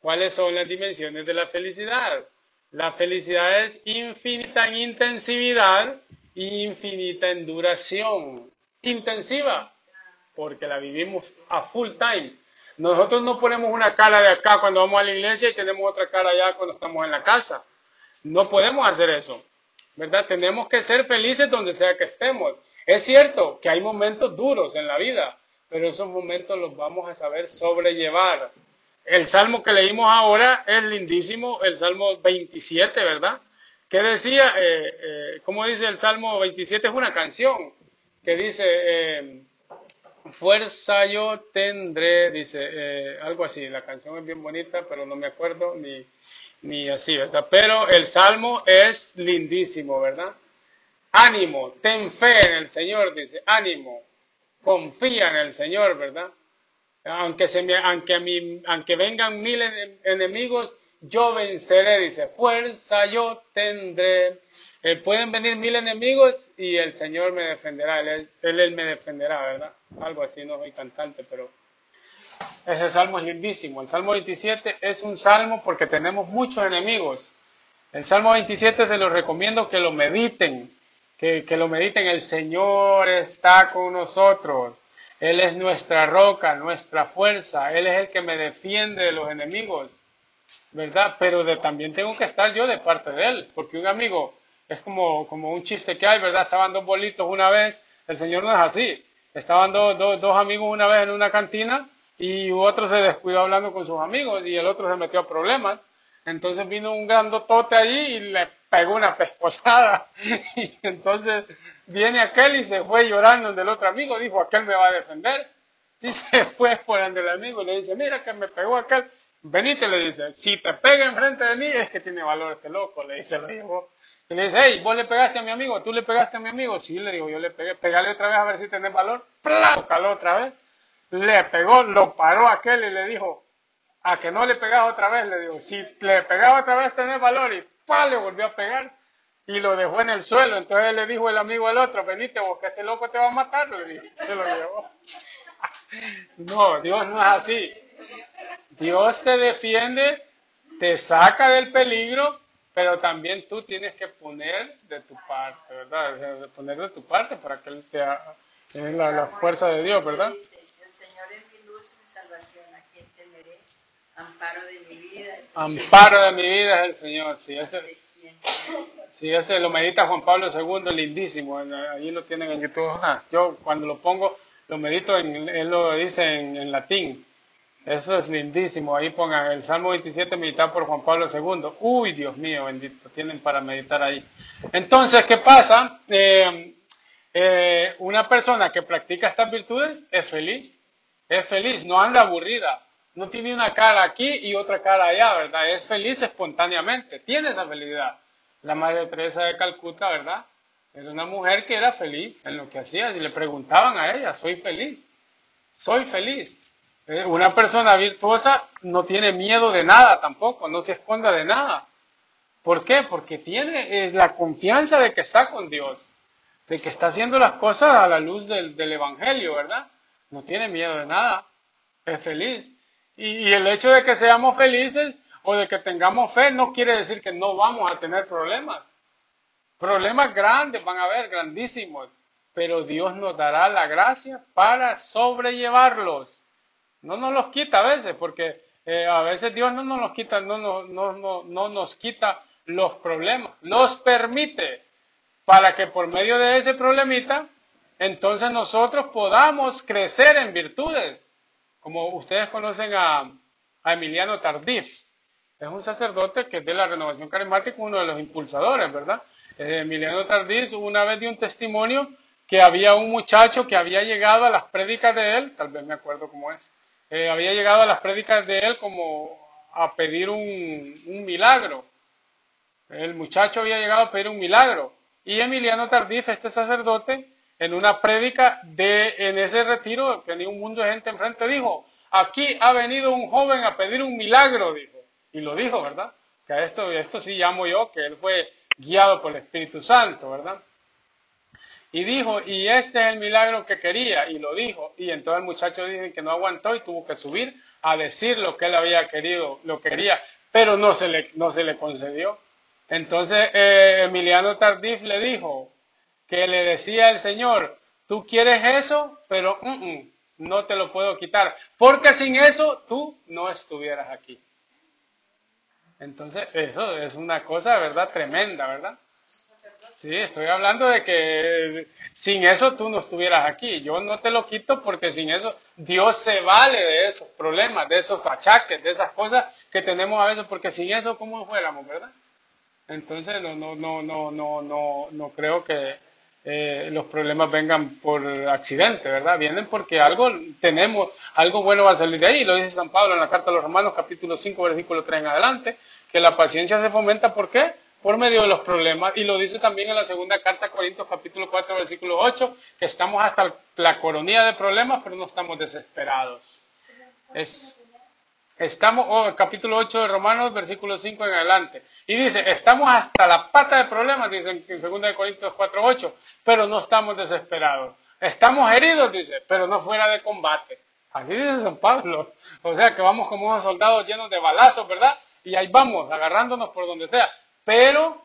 ¿Cuáles son las dimensiones de la felicidad? La felicidad es infinita en intensividad y infinita en duración. Intensiva, porque la vivimos a full time. Nosotros no ponemos una cara de acá cuando vamos a la iglesia y tenemos otra cara allá cuando estamos en la casa. No podemos hacer eso, ¿verdad? Tenemos que ser felices donde sea que estemos. Es cierto que hay momentos duros en la vida, pero esos momentos los vamos a saber sobrellevar. El salmo que leímos ahora es lindísimo, el salmo 27, ¿verdad? ¿Qué decía? Eh, eh, ¿Cómo dice el salmo 27? Es una canción que dice, eh, fuerza yo tendré, dice, eh, algo así, la canción es bien bonita, pero no me acuerdo ni, ni así, ¿verdad? Pero el salmo es lindísimo, ¿verdad? Ánimo, ten fe en el Señor, dice, ánimo, confía en el Señor, ¿verdad? Aunque, se me, aunque, a mí, aunque vengan mil enemigos, yo venceré, dice, fuerza yo tendré. Eh, pueden venir mil enemigos y el Señor me defenderá, él, él, me defenderá, ¿verdad? Algo así, no soy cantante, pero ese salmo es lindísimo. El Salmo 27 es un salmo porque tenemos muchos enemigos. El Salmo 27 se los recomiendo que lo mediten, que, lo mediten, el Señor está con nosotros. Él es nuestra roca, nuestra fuerza. Él es el que me defiende de los enemigos, ¿verdad? Pero también tengo que estar yo de parte de Él, porque un amigo es como, como un chiste que hay, ¿verdad? Estaban dos bolitos una vez, el Señor no es así. Estaban dos, dos amigos una vez en una cantina y otro se descuidó hablando con sus amigos y el otro se metió a problemas. Entonces vino un grandotote allí y le pegó una pescosada. Y entonces viene aquel y se fue llorando del otro amigo. Dijo, aquel me va a defender. Y se fue por el del amigo y le dice, mira que me pegó aquel. Venite, le dice, si te pega enfrente de mí es que tiene valor este loco, le dice, lo dijo. Y le dice, hey, vos le pegaste a mi amigo, tú le pegaste a mi amigo. Sí, le digo, yo le pegué, pegale otra vez a ver si tenés valor. ¡Plá! Otra vez. Le pegó, lo paró aquel y le dijo, A que no le pegaba otra vez, le digo, si le pegaba otra vez tenés valor y pa, le volvió a pegar y lo dejó en el suelo. Entonces le dijo el amigo al otro, venite vos que este loco te va a matar, le dijo, se lo llevó. no, Dios no es así. Dios te defiende, te saca del peligro, pero también tú tienes que poner de tu parte, ¿verdad? Poner de tu parte para que Él te haga la, fuerza de Dios, ¿verdad? El Señor es mi luz, mi salvación, amparo de mi vida. Amparo de mi vida es el Señor, sí, ese, sí, ese lo medita Juan Pablo II, lindísimo, ahí lo tienen en YouTube. Ah, yo cuando lo pongo, lo medito, en, él lo dice en latín, eso es lindísimo. Ahí pongan el Salmo 27 meditado por Juan Pablo II. Uy, Dios mío, bendito. Tienen para meditar ahí. Entonces, ¿qué pasa? Eh, eh, una persona que practica estas virtudes es feliz. Es feliz, no anda aburrida. No tiene una cara aquí y otra cara allá, ¿verdad? Es feliz espontáneamente. Tiene esa felicidad. La Madre Teresa de Calcuta, ¿verdad? Era una mujer que era feliz en lo que hacía. Y le preguntaban a ella, soy feliz. Soy feliz. Eh, una persona virtuosa no tiene miedo de nada tampoco, no se esconda de nada. ¿Por qué? Porque tiene la confianza de que está con Dios, de que está haciendo las cosas a la luz del, Evangelio, ¿verdad? No tiene miedo de nada, es feliz. Y, el hecho de que seamos felices o de que tengamos fe no quiere decir que no vamos a tener problemas. Problemas grandes van a haber, grandísimos, pero Dios nos dará la gracia para sobrellevarlos. No nos los quita a veces, porque eh, a veces Dios no nos los quita, no, no, no, no nos quita los problemas, nos permite para que por medio de ese problemita, entonces nosotros podamos crecer en virtudes. Como ustedes conocen a, Emiliano Tardif, es un sacerdote que es de la renovación carismática, uno de los impulsadores, ¿verdad? Eh, Emiliano Tardif una vez dio un testimonio que había un muchacho que había llegado a las prédicas de él, tal vez me acuerdo cómo es, eh, había llegado a las prédicas de él como a pedir un, milagro. El muchacho había llegado a pedir un milagro. Y Emiliano Tardif, este sacerdote, en una prédica de, en ese retiro, tenía un mundo de gente enfrente, dijo, aquí ha venido un joven a pedir un milagro, dijo. Y lo dijo, ¿verdad? Que esto, esto sí llamo yo, que él fue guiado por el Espíritu Santo, ¿verdad? Y dijo, y este es el milagro que quería, y lo dijo. Y entonces el muchacho dice que no aguantó y tuvo que subir a decir lo que él había querido, lo quería, pero no se le, no se le concedió. Entonces eh, Emiliano Tardif le dijo que le decía el Señor, tú quieres eso, pero no te lo puedo quitar, porque sin eso tú no estuvieras aquí. Entonces, eso es una cosa, ¿verdad? Tremenda, ¿verdad? Sí, estoy hablando de que sin eso tú no estuvieras aquí. Yo no te lo quito porque sin eso Dios se vale de esos problemas, de esos achaques, de esas cosas que tenemos a veces, porque sin eso cómo fuéramos, ¿verdad? Entonces no, no, no, no, no, no, no creo que eh, los problemas vengan por accidente, ¿verdad? Vienen porque algo tenemos, algo bueno va a salir de ahí. Lo dice San Pablo en la carta a los Romanos, capítulo 5, versículo 3 en adelante, que la paciencia se fomenta, ¿por qué? por medio de los problemas. Y lo dice también en la segunda carta a Corintios capítulo 4 versículo 8, que estamos hasta la coronilla de problemas, pero no estamos desesperados. Es, estamos, oh, capítulo 8 de Romanos, versículo 5 en adelante. Y dice, estamos hasta la pata de problemas, dice en segunda de Corintios 4, 8, pero no estamos desesperados. Estamos heridos, dice, pero no fuera de combate. Así dice San Pablo. O sea que vamos como unos soldados llenos de balazos, ¿verdad? Y ahí vamos, agarrándonos por donde sea. Pero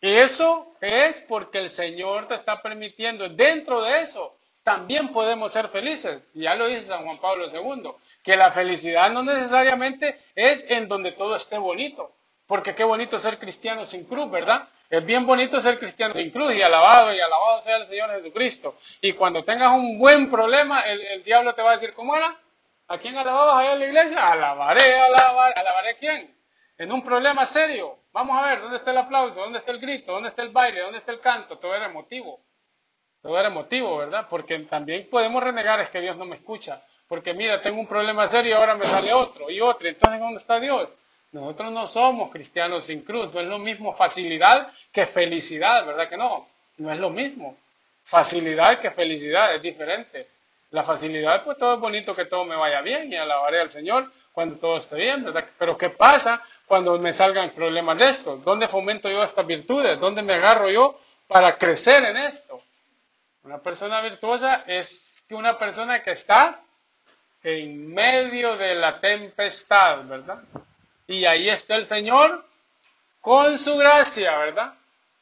eso es porque el Señor te está permitiendo. Dentro de eso también podemos ser felices. Ya lo dice San Juan Pablo II, que la felicidad no necesariamente es en donde todo esté bonito. Porque qué bonito ser cristiano sin cruz, ¿verdad? Es bien bonito ser cristiano sin cruz y alabado y alabado sea el Señor Jesucristo. Y cuando tengas un buen problema, el, diablo te va a decir, ¿cómo era? ¿A quién alababas allá en la iglesia? Alabaré, alabaré, alabaré a quién? En un problema serio, Vamos a ver, ¿dónde está el aplauso? ¿Dónde está el grito? ¿Dónde está el baile? ¿Dónde está el canto? Todo era emotivo. Todo era emotivo, ¿verdad? Porque también podemos renegar es que Dios no me escucha. Porque mira, tengo un problema serio y ahora me sale otro y otro. Entonces, ¿dónde está Dios? Nosotros no somos cristianos sin cruz. No es lo mismo facilidad que felicidad, ¿verdad que no? No es lo mismo. Facilidad que felicidad es diferente. La facilidad, pues todo es bonito que todo me vaya bien y alabaré al Señor cuando todo esté bien, ¿verdad? Pero ¿qué pasa cuando me salgan problemas de esto? ¿Dónde fomento yo estas virtudes? ¿Dónde me agarro yo para crecer en esto? Una persona virtuosa es una persona que está en medio de la tempestad, ¿verdad? Y ahí está el Señor con su gracia, ¿verdad?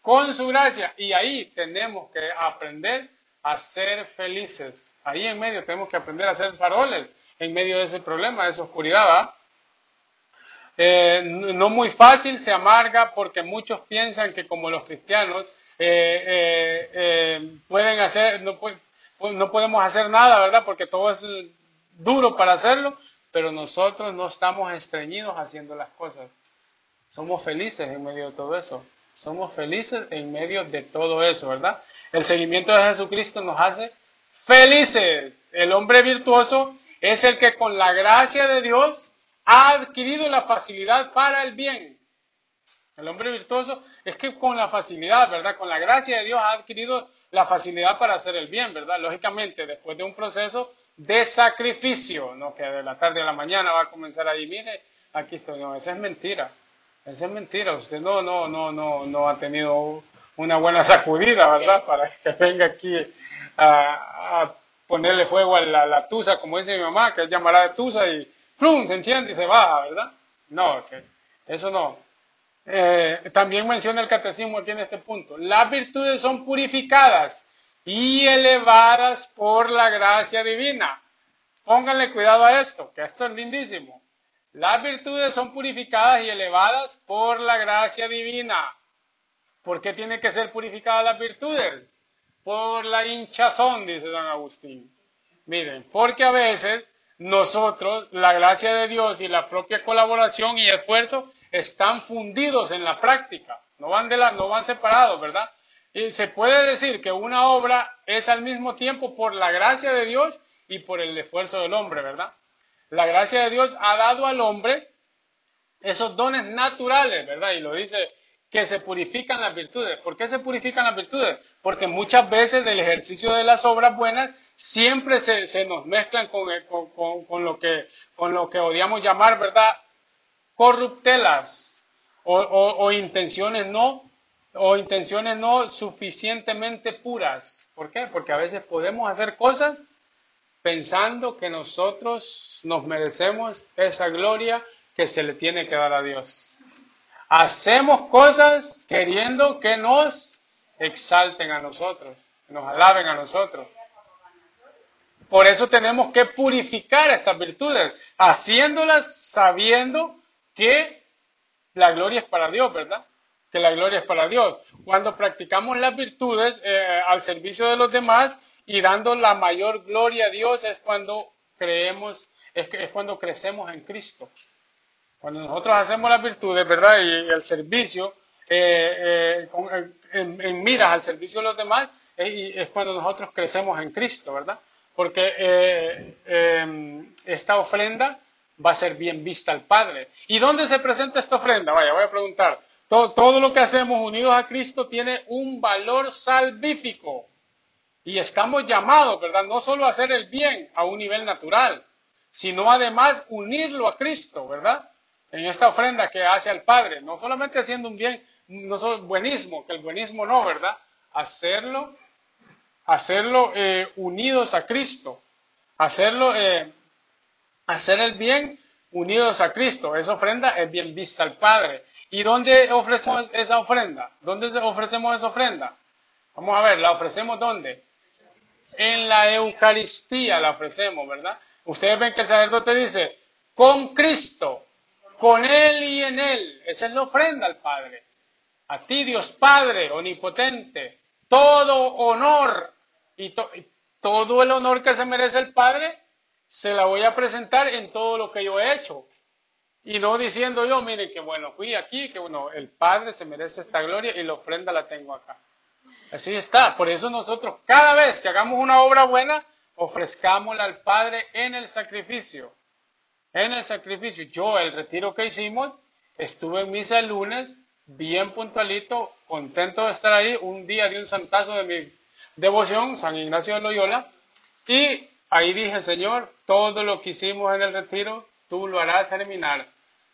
Con su gracia. Y ahí tenemos que aprender a ser felices. Ahí en medio tenemos que aprender a ser faroles en medio de ese problema, de esa oscuridad. ¿verdad? Eh, no muy fácil, se amarga porque muchos piensan que como los cristianos eh, eh, pueden hacer, no, no podemos hacer nada, ¿verdad? Porque todo es duro para hacerlo, pero nosotros no estamos estreñidos haciendo las cosas. Somos felices en medio de todo eso. Somos felices en medio de todo eso, ¿verdad? El seguimiento de Jesucristo nos hace felices. El hombre virtuoso es el que con la gracia de Dios ha adquirido la facilidad para el bien. El hombre virtuoso es que con la facilidad, ¿verdad? Con la gracia de Dios ha adquirido la facilidad para hacer el bien, ¿verdad? Lógicamente, después de un proceso de sacrificio, no que de la tarde a la mañana va a comenzar ahí, mire, aquí estoy, no, esa es mentira. Esa es mentira, usted no, no, no, no, no ha tenido una buena sacudida, ¿verdad? Para que venga aquí a, ponerle fuego a la, tusa, como dice mi mamá, que él llamará de tusa y ¡plum! se enciende y se va, ¿verdad? No, eso no. Eh, también menciona el catecismo aquí en este punto. Las virtudes son purificadas y elevadas por la gracia divina. Pónganle cuidado a esto, que esto es lindísimo. Las virtudes son purificadas y elevadas por la gracia divina. ¿Por qué tiene que ser purificadas las virtudes? Por la hinchazón, dice Don Agustín. Miren, porque a veces nosotros, la gracia de Dios y la propia colaboración y esfuerzo están fundidos en la práctica, no van, de la, no van separados, ¿verdad? Y se puede decir que una obra es al mismo tiempo por la gracia de Dios y por el esfuerzo del hombre, ¿verdad? La gracia de Dios ha dado al hombre esos dones naturales, ¿verdad? Y lo dice que se purifican las virtudes. ¿Por qué se purifican las virtudes? Porque muchas veces del ejercicio de las obras buenas siempre se, nos mezclan con, con, lo que, con lo que odiamos llamar, ¿verdad? Corruptelas o, intenciones no o intenciones no suficientemente puras. ¿Por qué? Porque a veces podemos hacer cosas pensando que nosotros nos merecemos esa gloria que se le tiene que dar a Dios. Hacemos cosas queriendo que nos exalten a nosotros, nos alaben a nosotros. Por eso tenemos que purificar estas virtudes, haciéndolas sabiendo que la gloria es para Dios, ¿verdad? Que la gloria es para Dios. Cuando practicamos las virtudes eh, al servicio de los demás, y dando la mayor gloria a Dios es cuando creemos, es, es cuando crecemos en Cristo. Cuando nosotros hacemos las virtudes, ¿verdad? Y, el servicio, eh, eh, en, miras al servicio de los demás, eh, es cuando nosotros crecemos en Cristo, ¿verdad? Porque em, esta ofrenda va a ser bien vista al Padre. ¿Y dónde se presenta esta ofrenda? Vaya, voy a preguntar. Todo, lo que hacemos unidos a Cristo tiene un valor salvífico. Y estamos llamados, ¿verdad? No solo a hacer el bien a un nivel natural, sino además unirlo a Cristo, ¿verdad? En esta ofrenda que hace al Padre, no solamente haciendo un bien, no solo buenismo, que el buenismo no, ¿verdad? Hacerlo, hacerlo eh, unidos a Cristo, hacerlo, eh, hacer el bien unidos a Cristo. Esa ofrenda es bien vista al Padre. ¿Y dónde ofrecemos esa ofrenda? ¿Dónde ofrecemos esa ofrenda? Vamos a ver, ¿la ofrecemos dónde? En la Eucaristía la ofrecemos, ¿verdad? Ustedes ven que el sacerdote dice, con Cristo, con Él y en Él. Esa es la ofrenda al Padre. A ti, Dios Padre, omnipotente, todo honor y, todo el honor que se merece el Padre, se la voy a presentar en todo lo que yo he hecho. Y no diciendo yo, miren que bueno, fui aquí, que bueno, el Padre se merece esta gloria y la ofrenda la tengo acá. Así está. Por eso nosotros cada vez que hagamos una obra buena, ofrezcámosla al Padre en el sacrificio. En el sacrificio. Yo, el retiro que hicimos, estuve en misa el lunes, bien puntualito, contento de estar ahí, un día de un santazo de mi devoción, San Ignacio de Loyola, y ahí dije, Señor, todo lo que hicimos en el retiro, tú lo harás germinar.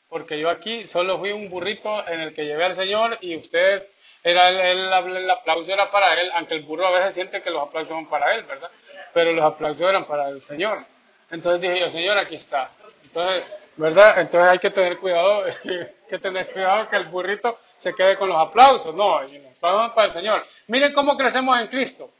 Porque yo aquí solo fui un burrito en el que llevé al Señor y usted era el, el, aplauso era para él, aunque el burro a veces siente que los aplausos son para él, ¿verdad? Pero los aplausos eran para el Señor. Entonces dije yo, Señor, aquí está. Entonces, ¿verdad? Entonces hay que tener cuidado, que tener cuidado que el burrito se quede con los aplausos. No, los para el Señor. Miren cómo crecemos en Cristo.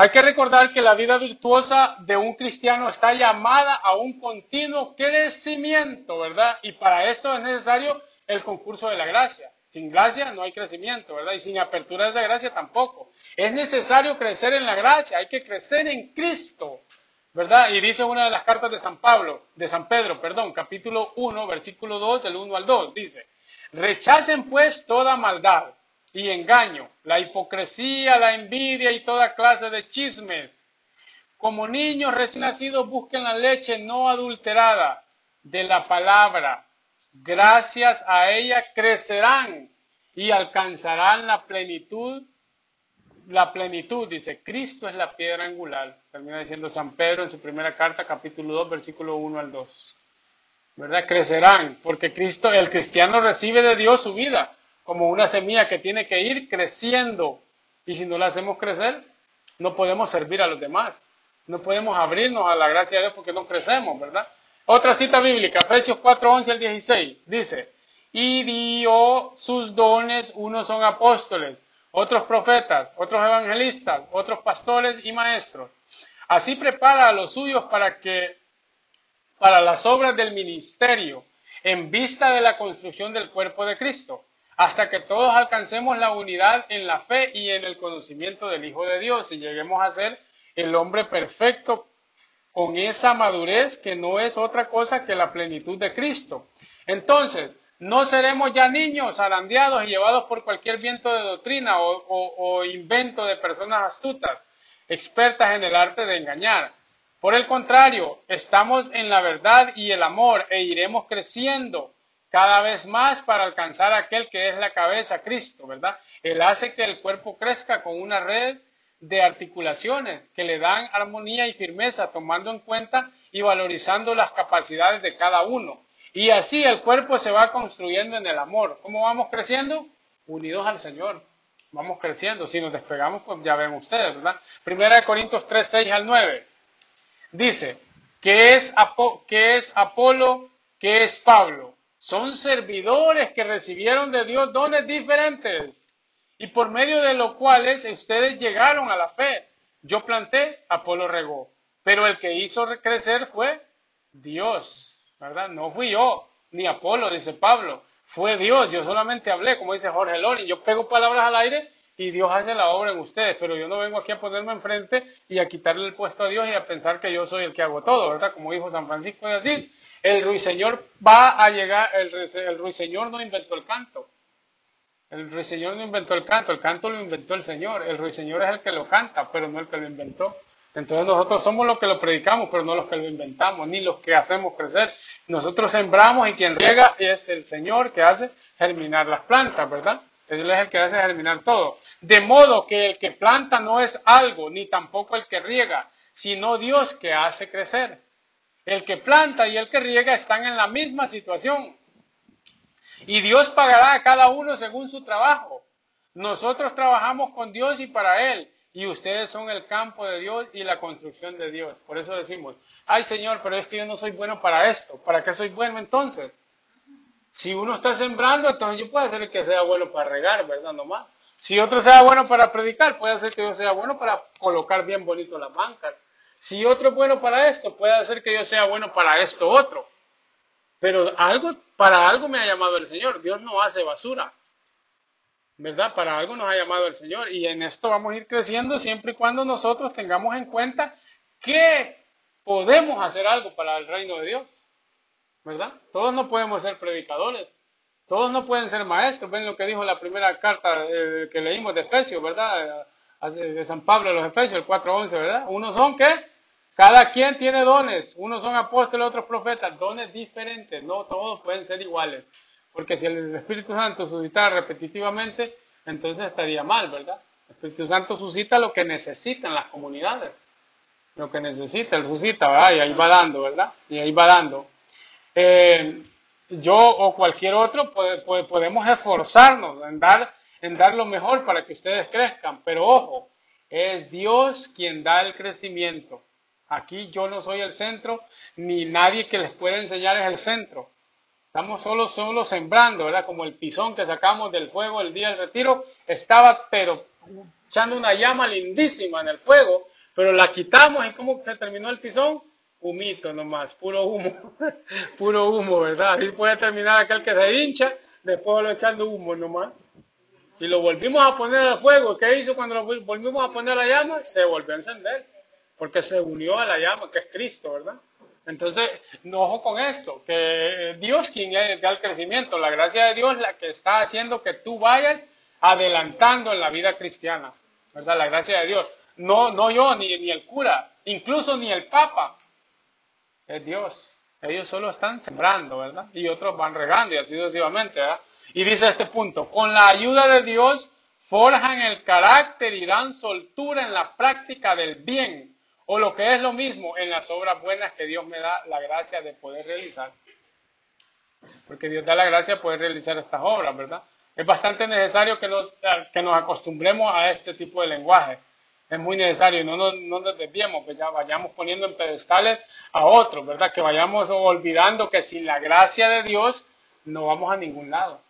Hay que recordar que la vida virtuosa de un cristiano está llamada a un continuo crecimiento, ¿verdad? Y para esto es necesario el concurso de la gracia. Sin gracia no hay crecimiento, ¿verdad? Y sin apertura de gracia tampoco. Es necesario crecer en la gracia, hay que crecer en Cristo, ¿verdad? Y dice una de las cartas de San Pablo, de San Pedro, perdón, capítulo 1, versículo 2, del 1 al 2, dice, rechacen pues toda maldad y engaño, la hipocresía, la envidia y toda clase de chismes. Como niños recién nacidos busquen la leche no adulterada de la palabra gracias a ella crecerán y alcanzarán la plenitud, la plenitud, dice, Cristo es la piedra angular, termina diciendo San Pedro en su primera carta, capítulo 2, versículo 1 al 2. ¿Verdad? Crecerán, porque Cristo, el cristiano recibe de Dios su vida como una semilla que tiene que ir creciendo. Y si no la hacemos crecer, no podemos servir a los demás. No podemos abrirnos a la gracia de Dios porque no crecemos, ¿verdad? Otra cita bíblica, Efesios 4, 11 al 16, dice, y dio sus dones, unos son apóstoles, otros profetas, otros evangelistas, otros pastores y maestros. Así prepara a los suyos para que, para las obras del ministerio, en vista de la construcción del cuerpo de Cristo, hasta que todos alcancemos la unidad en la fe y en el conocimiento del Hijo de Dios y lleguemos a ser el hombre perfecto con esa madurez que no es otra cosa que la plenitud de Cristo. Entonces, no seremos ya niños arandeados y llevados por cualquier viento de doctrina o, o invento de personas astutas, expertas en el arte de engañar. Por el contrario, estamos en la verdad y el amor e iremos creciendo cada vez más para alcanzar aquel que es la cabeza, Cristo, ¿verdad? Él hace que el cuerpo crezca con una red de articulaciones que le dan armonía y firmeza, tomando en cuenta y valorizando las capacidades de cada uno. Y así el cuerpo se va construyendo en el amor. ¿Cómo vamos creciendo? Unidos al Señor. Vamos creciendo. Si nos despegamos, pues ya ven ustedes, ¿verdad? Primera de Corintios 3, 6 al 9. Dice, ¿qué es, ¿qué es Apolo? ¿Qué es Pablo? Son servidores que recibieron de Dios dones diferentes y por medio de los cuales ustedes llegaron a la fe. Yo planté, Apolo regó, pero el que hizo crecer fue Dios, ¿verdad? No fui yo, ni Apolo, dice Pablo, fue Dios. Yo solamente hablé, como dice Jorge Lori, yo pego palabras al aire y Dios hace la obra en ustedes, pero yo no vengo aquí a ponerme enfrente y a quitarle el puesto a Dios y a pensar que yo soy el que hago todo, ¿verdad? Como dijo San Francisco de Asís, el ruiseñor va a llegar, el, ruiseñor no inventó el canto, el ruiseñor no inventó el canto, el canto lo inventó el Señor. El ruiseñor es el que lo canta, pero no el que lo inventó. Entonces nosotros somos los que lo predicamos, pero no los que lo inventamos, ni los que hacemos crecer. Nosotros sembramos y quien riega es el Señor que hace germinar las plantas, ¿verdad? Él es el que hace germinar todo. De modo que el que planta no es algo, ni tampoco el que riega, sino Dios que hace crecer. El que planta y el que riega están en la misma situación. Y Dios pagará a cada uno según su trabajo. Nosotros trabajamos con Dios y para Él. Y ustedes son el campo de Dios y la construcción de Dios. Por eso decimos, ay Señor, pero es que yo no soy bueno para esto. ¿Para qué soy bueno entonces? Si uno está sembrando, entonces yo puedo el que sea bueno para regar, ¿verdad? Nomás. Si otro sea bueno para predicar, puede ser que yo sea bueno para colocar bien bonito las bancas. Si otro es bueno para esto, puede ser que yo sea bueno para esto otro. Pero algo, para algo me ha llamado el Señor. Dios no hace basura. ¿Verdad? Para algo nos ha llamado el Señor. Y en esto vamos a ir creciendo siempre y cuando nosotros tengamos en cuenta que podemos hacer algo para el reino de Dios. ¿Verdad? Todos no podemos ser predicadores. Todos no pueden ser maestros. Ven lo que dijo la primera carta eh, que leímos de Efesios, ¿verdad? De San Pablo los Efesios, el 4.11, ¿verdad? Unos son que cada quien tiene dones. Unos son apóstoles, otros profetas. Dones diferentes. No todos pueden ser iguales. Porque si el Espíritu Santo suscitara repetitivamente, entonces estaría mal, ¿verdad? El Espíritu Santo suscita lo que necesitan las comunidades. Lo que necesita, Él suscita, ¿verdad? Y ahí va dando, ¿verdad? Y ahí va dando. eh, yo o cualquier otro podemos esforzarnos en dar, en dar lo mejor para que ustedes crezcan, pero ojo, es Dios quien da el crecimiento. Aquí yo no soy el centro, ni nadie que les pueda enseñar es el centro. Estamos solo, solo sembrando, ¿verdad? Como el pisón que sacamos del fuego el día del retiro, estaba pero echando una llama lindísima en el fuego, pero la quitamos y ¿cómo se terminó el pisón? Humito nomás, puro humo, puro humo, ¿verdad? Así puede terminar aquel que se hincha, después lo echando humo nomás. Y lo volvimos a poner al fuego. ¿Qué hizo cuando lo volvimos a poner a la llama? Se volvió a encender, porque se unió a la llama, que es Cristo, ¿verdad? Entonces, no ojo con esto, que Dios quien da el crecimiento, la gracia de Dios la que está haciendo que tú vayas adelantando en la vida cristiana, ¿verdad? La gracia de Dios. No, no yo, ni, ni el cura, incluso ni el papa, es Dios. Ellos solo están sembrando, ¿verdad? Y otros van regando y así sucesivamente, ¿verdad? Y dice este punto, con la ayuda de Dios forjan el carácter y dan soltura en la práctica del bien, o lo que es lo mismo, en las obras buenas que Dios me da la gracia de poder realizar. Porque Dios da la gracia de poder realizar estas obras, ¿verdad? Es bastante necesario que nos, que nos acostumbremos a este tipo de lenguaje es muy necesario, no nos, no nos desviemos, que ya vayamos poniendo en pedestales a otros, ¿verdad? Que vayamos olvidando que sin la gracia de Dios no vamos a ningún lado.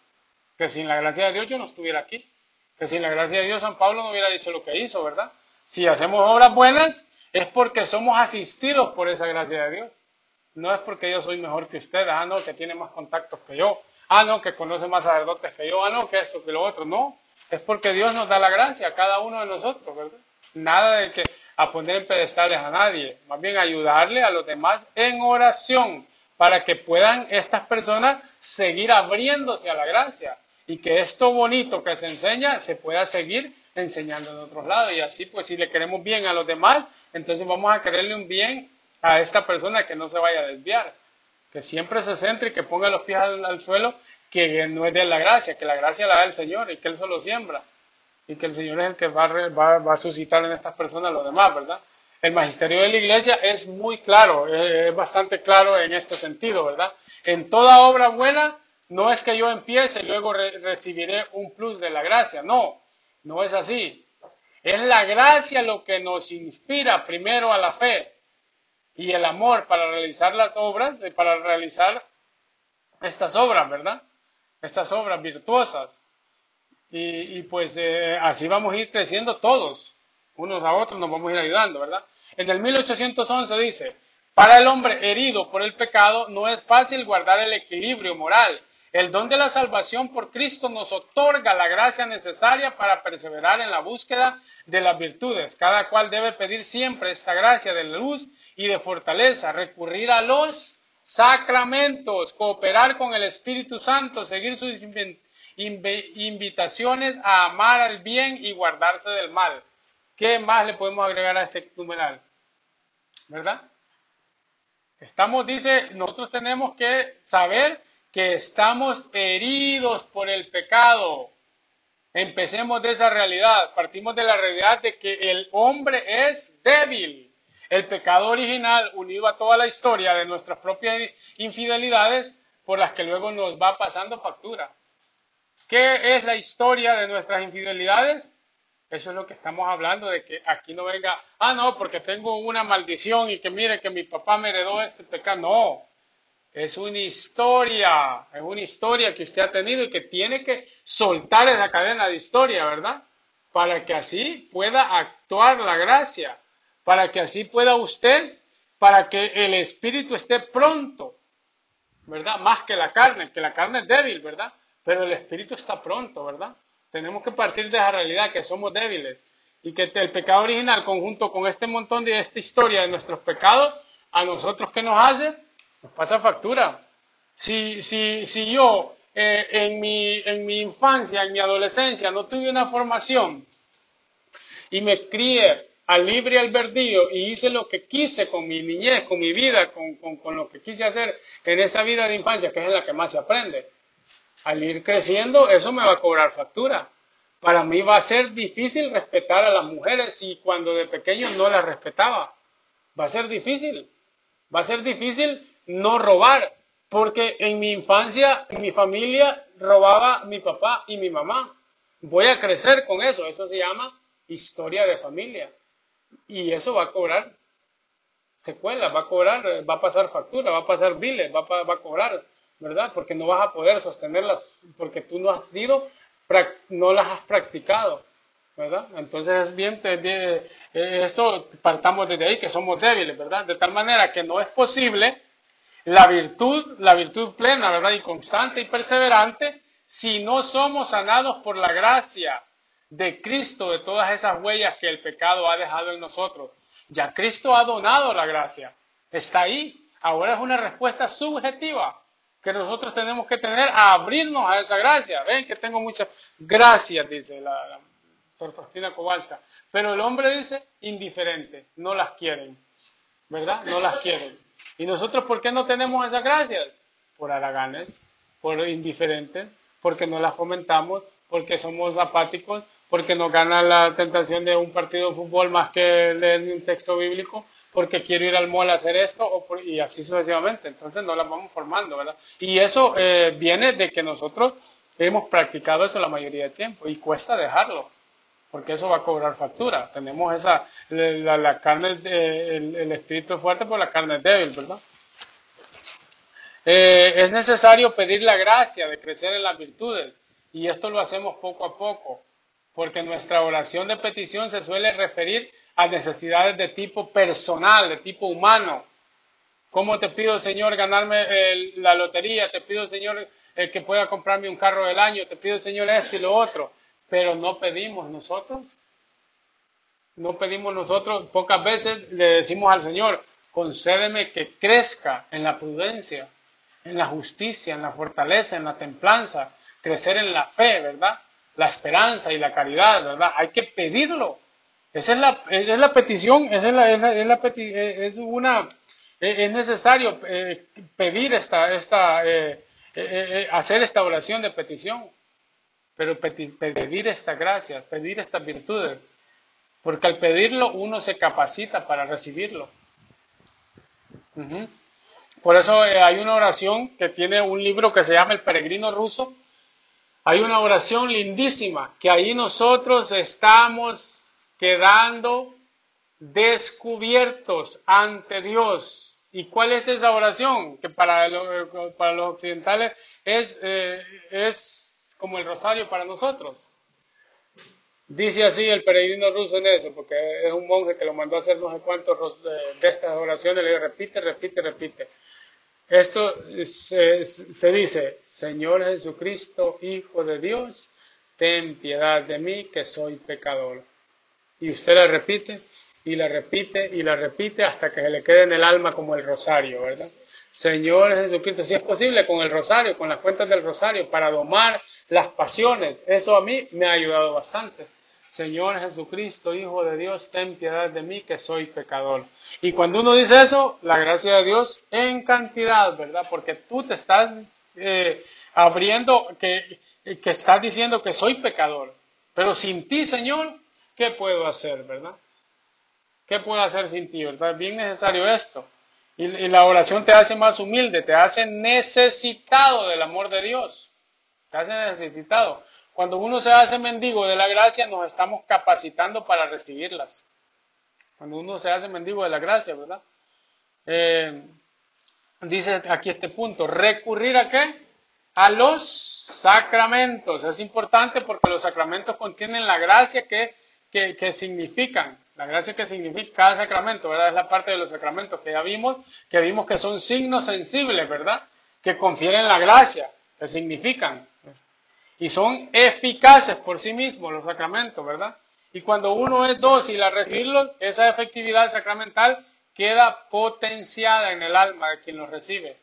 Que sin la gracia de Dios yo no estuviera aquí. Que sin la gracia de Dios San Pablo no hubiera dicho lo que hizo, ¿verdad? Si hacemos obras buenas es porque somos asistidos por esa gracia de Dios. No es porque yo soy mejor que usted, ah, no, que tiene más contactos que yo, ah, no, que conoce más sacerdotes que yo, ah, no, que esto, que lo otro. No, es porque Dios nos da la gracia a cada uno de nosotros, ¿verdad? Nada de que a poner en pedestales a nadie, más bien ayudarle a los demás en oración para que puedan estas personas seguir abriéndose a la gracia y que esto bonito que se enseña se pueda seguir enseñando en otros lados. Y así, pues, si le queremos bien a los demás, entonces vamos a quererle un bien a esta persona que no se vaya a desviar, que siempre se centre y que ponga los pies al, suelo, que no es de la gracia, que la gracia la da el Señor y que Él solo siembra y que el Señor es el que va a, va, a suscitar en estas personas lo demás, ¿verdad? El magisterio de la iglesia es muy claro, es bastante claro en este sentido, ¿verdad? En toda obra buena no es que yo empiece y luego recibiré un plus de la gracia, no, no es así. Es la gracia lo que nos inspira primero a la fe y el amor para realizar las obras, para realizar estas obras, ¿verdad? Estas obras virtuosas. Y, pues eh, así vamos a ir creciendo todos, unos a otros nos vamos a ir ayudando, ¿verdad? En el 1811 dice, para el hombre herido por el pecado no es fácil guardar el equilibrio moral. El don de la salvación por Cristo nos otorga la gracia necesaria para perseverar en la búsqueda de las virtudes. Cada cual debe pedir siempre esta gracia de luz y de fortaleza, recurrir a los sacramentos, cooperar con el Espíritu Santo, seguir sus invitaciones a amar al bien y guardarse del mal. ¿Qué más le podemos agregar a este numeral? ¿Verdad? Estamos, dice, nosotros tenemos que saber que estamos heridos por el pecado. Empecemos de esa realidad, partimos de la realidad de que el hombre es débil. El pecado original, unido a toda la historia de nuestras propias infidelidades, por las que luego nos va pasando factura. ¿Qué es la historia de nuestras infidelidades? Eso es lo que estamos hablando, de que aquí no venga, ah, no, porque tengo una maldición y que mire que mi papá me heredó este pecado. No, es una historia, es una historia que usted ha tenido y que tiene que soltar esa cadena de historia, ¿verdad? Para que así pueda actuar la gracia, para que así pueda usted, para que el espíritu esté pronto, ¿verdad? Más que la carne, que la carne es débil, ¿verdad? Pero el espíritu está pronto, ¿verdad? Tenemos que partir de esa realidad que somos débiles y que el pecado original, conjunto con este montón de esta historia de nuestros pecados, a nosotros que nos hace, nos pasa factura. Si, si, si yo eh, en, mi, en mi infancia, en mi adolescencia, no tuve una formación y me crié al libre albedrío y hice lo que quise con mi niñez, con mi vida, con, con, con lo que quise hacer en esa vida de infancia, que es en la que más se aprende al ir creciendo, eso me va a cobrar factura. Para mí va a ser difícil respetar a las mujeres si cuando de pequeño no las respetaba. Va a ser difícil. Va a ser difícil no robar. Porque en mi infancia, en mi familia, robaba mi papá y mi mamá. Voy a crecer con eso. Eso se llama historia de familia. Y eso va a cobrar secuelas, va a cobrar, va a pasar factura, va a pasar biles, va a, va a cobrar, ¿verdad? Porque no vas a poder sostenerlas, porque tú no has sido, no las has practicado, ¿verdad? Entonces es bien, eh, eso partamos desde ahí, que somos débiles, ¿verdad? De tal manera que no es posible la virtud, la virtud plena, ¿verdad? Y constante y perseverante, si no somos sanados por la gracia de Cristo, de todas esas huellas que el pecado ha dejado en nosotros. Ya Cristo ha donado la gracia. Está ahí. Ahora es una respuesta subjetiva que nosotros tenemos que tener a abrirnos a esa gracia. Ven que tengo muchas gracias, dice la, la Sor Faustina Kowalska. Pero el hombre dice indiferente, no las quieren. ¿Verdad? No las quieren. ¿Y nosotros por qué no tenemos esas gracias? Por haraganes, por indiferentes, porque no las fomentamos, porque somos apáticos, porque nos gana la tentación de un partido de fútbol más que leer un texto bíblico, porque quiero ir al mall a hacer esto, y así sucesivamente. Entonces no las vamos formando, ¿verdad? Y eso eh, viene de que nosotros hemos practicado eso la mayoría del tiempo y cuesta dejarlo, porque eso va a cobrar factura. Tenemos esa, la, carne, el, el, espíritu fuerte, por la carne es débil, ¿verdad? Eh, es necesario pedir la gracia de crecer en las virtudes y esto lo hacemos poco a poco porque nuestra oración de petición se suele referir a necesidades de tipo personal, de tipo humano. ¿Cómo te pido, Señor, ganarme la lotería? Te pido, Señor, que pueda comprarme un carro del año. Te pido, Señor, esto y lo otro. Pero no pedimos nosotros. No pedimos nosotros. Pocas veces le decimos al Señor, concédeme que crezca en la prudencia, en la justicia, en la fortaleza, en la templanza, crecer en la fe, ¿verdad? la esperanza y la caridad, ¿verdad? Hay que pedirlo. Esa es la, es la petición, esa es, la, es, la, eh, es, una, eh, es necesario eh, pedir esta, esta hacer esta oración de petición, pero pedir esta gracia, pedir estas virtudes, porque al pedirlo uno se capacita para recibirlo. Por eso hay una oración que tiene un libro que se llama El Peregrino Ruso, hay una oración lindísima que ahí nosotros estamos quedando descubiertos ante Dios. ¿Y cuál es esa oración? Que para, para los occidentales es, eh, es como el rosario para nosotros. Dice así el peregrino ruso en eso, porque es un monje que lo mandó a hacer no sé cuántos de estas oraciones, le repite, repite, repite. Esto se, dice, Señor Jesucristo, Hijo de Dios, ten piedad de mí que soy pecador. Y usted la repite y la repite y la repite hasta que se le quede en el alma como el rosario, ¿verdad? Señor Jesucristo, si es posible con el rosario, con las cuentas del rosario, para domar las pasiones, eso a mí me ha ayudado bastante. Señor Jesucristo, Hijo de Dios, ten piedad de mí que soy pecador. Y cuando uno dice eso, la gracia de Dios en cantidad, ¿verdad? Porque tú te estás eh, abriendo, que, que estás diciendo que soy pecador. Pero sin ti, Señor, ¿qué puedo hacer, verdad? ¿Qué puedo hacer sin ti, verdad? Bien necesario esto. Y, la oración te hace más humilde, te hace necesitado del amor de Dios. Te hace necesitado. Cuando uno se hace mendigo de la gracia, nos estamos capacitando para recibirlas. Cuando uno se hace mendigo de la gracia, ¿verdad? Eh, dice aquí este punto, recurrir a qué? A los sacramentos. Es importante porque los sacramentos contienen la gracia que, que, significan. La gracia que significa cada sacramento, ¿verdad? Es la parte de los sacramentos que ya vimos, que vimos que son signos sensibles, ¿verdad? Que confieren la gracia, que significan y son eficaces por sí mismos los sacramentos, ¿verdad? Y cuando uno es dócil a recibirlos, esa efectividad sacramental queda potenciada en el alma de quien los recibe,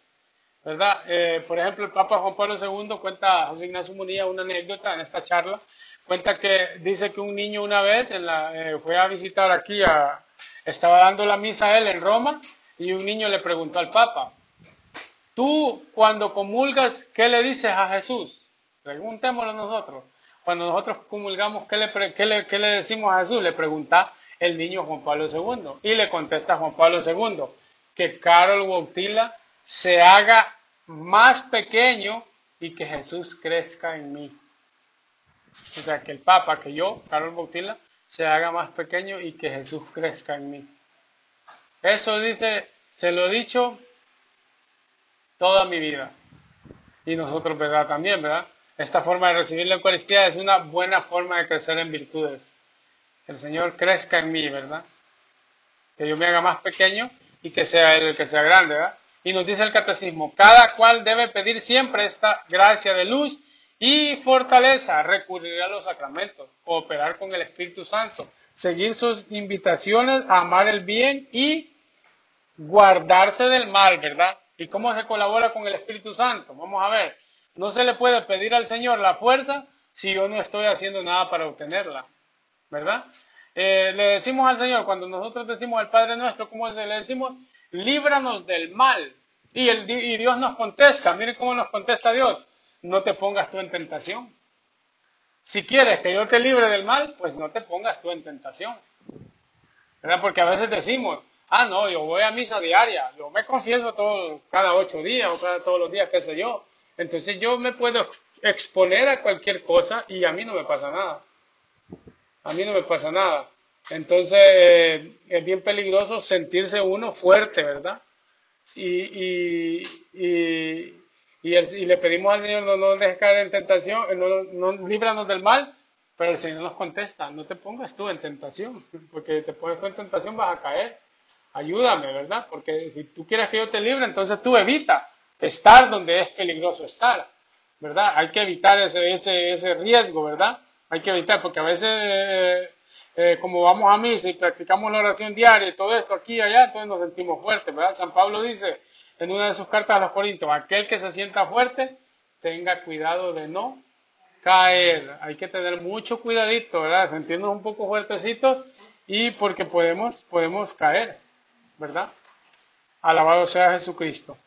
¿verdad? Eh, por ejemplo, el Papa Juan Pablo II cuenta, José Ignacio Munilla, una anécdota en esta charla, cuenta que dice que un niño una vez en la, eh, fue a visitar aquí, estaba dando la misa a él en Roma, y un niño le preguntó al Papa, tú cuando comulgas, ¿qué le dices a Jesús? Preguntémoslo nosotros. Cuando nosotros comulgamos, ¿qué le, qué le, decimos a Jesús? Le pregunta el niño Juan Pablo II. Y le contesta Juan Pablo II que Carol Wautila se haga más pequeño y que Jesús crezca en mí. O sea, que el Papa, que yo, Carlos Bautila, se haga más pequeño y que Jesús crezca en mí. Eso dice, se lo he dicho toda mi vida. Y nosotros, ¿verdad? También, ¿verdad? Esta forma de recibir la Eucaristía es una buena forma de crecer en virtudes. Que el Señor crezca en mí, ¿verdad? Que yo me haga más pequeño y que sea Él el que sea grande, ¿verdad? Y nos dice el catecismo, cada cual debe pedir siempre esta gracia de luz y fortaleza, recurrir a los sacramentos, cooperar con el Espíritu Santo, seguir sus invitaciones amar el bien y guardarse del mal, ¿verdad? ¿Y cómo se colabora con el Espíritu Santo? Vamos a ver, no se le puede pedir al Señor la fuerza si yo no estoy haciendo nada para obtenerla, ¿verdad? Eh, le decimos al Señor, cuando nosotros decimos al Padre nuestro, ¿cómo se le decimos? líbranos del mal. Y, el, y Dios nos contesta, miren cómo nos contesta Dios, no te pongas tú en tentación. Si quieres que yo te libre del mal, pues no te pongas tú en tentación. ¿Verdad? Porque a veces decimos, ah, no, yo voy a misa diaria, yo me confieso todo, cada ocho días o cada todos los días, qué sé yo. Entonces yo me puedo exponer a cualquier cosa y a mí no me pasa nada. A mí no me pasa nada. Entonces es bien peligroso sentirse uno fuerte, ¿verdad? Y, y, le pedimos al Señor no nos dejes caer en tentación, eh, no, no líbranos del mal, pero el Señor nos contesta, no te pongas tú en tentación, porque te pones tú en tentación vas a caer. Ayúdame, ¿verdad? Porque si tú quieres que yo te libre, entonces tú evita estar donde es peligroso estar, ¿verdad? Hay que evitar ese, ese, ese riesgo, ¿verdad? Hay que evitar, porque a veces eh, eh, como vamos a misa y practicamos la oración diaria y todo esto aquí y allá, entonces nos sentimos fuertes, ¿verdad? San Pablo dice en una de sus cartas a los Corintios, aquel que se sienta fuerte, tenga cuidado de no caer. Hay que tener mucho cuidadito, ¿verdad? Sentirnos un poco fuertecitos y porque podemos, podemos caer, ¿verdad? Alabado sea Jesucristo.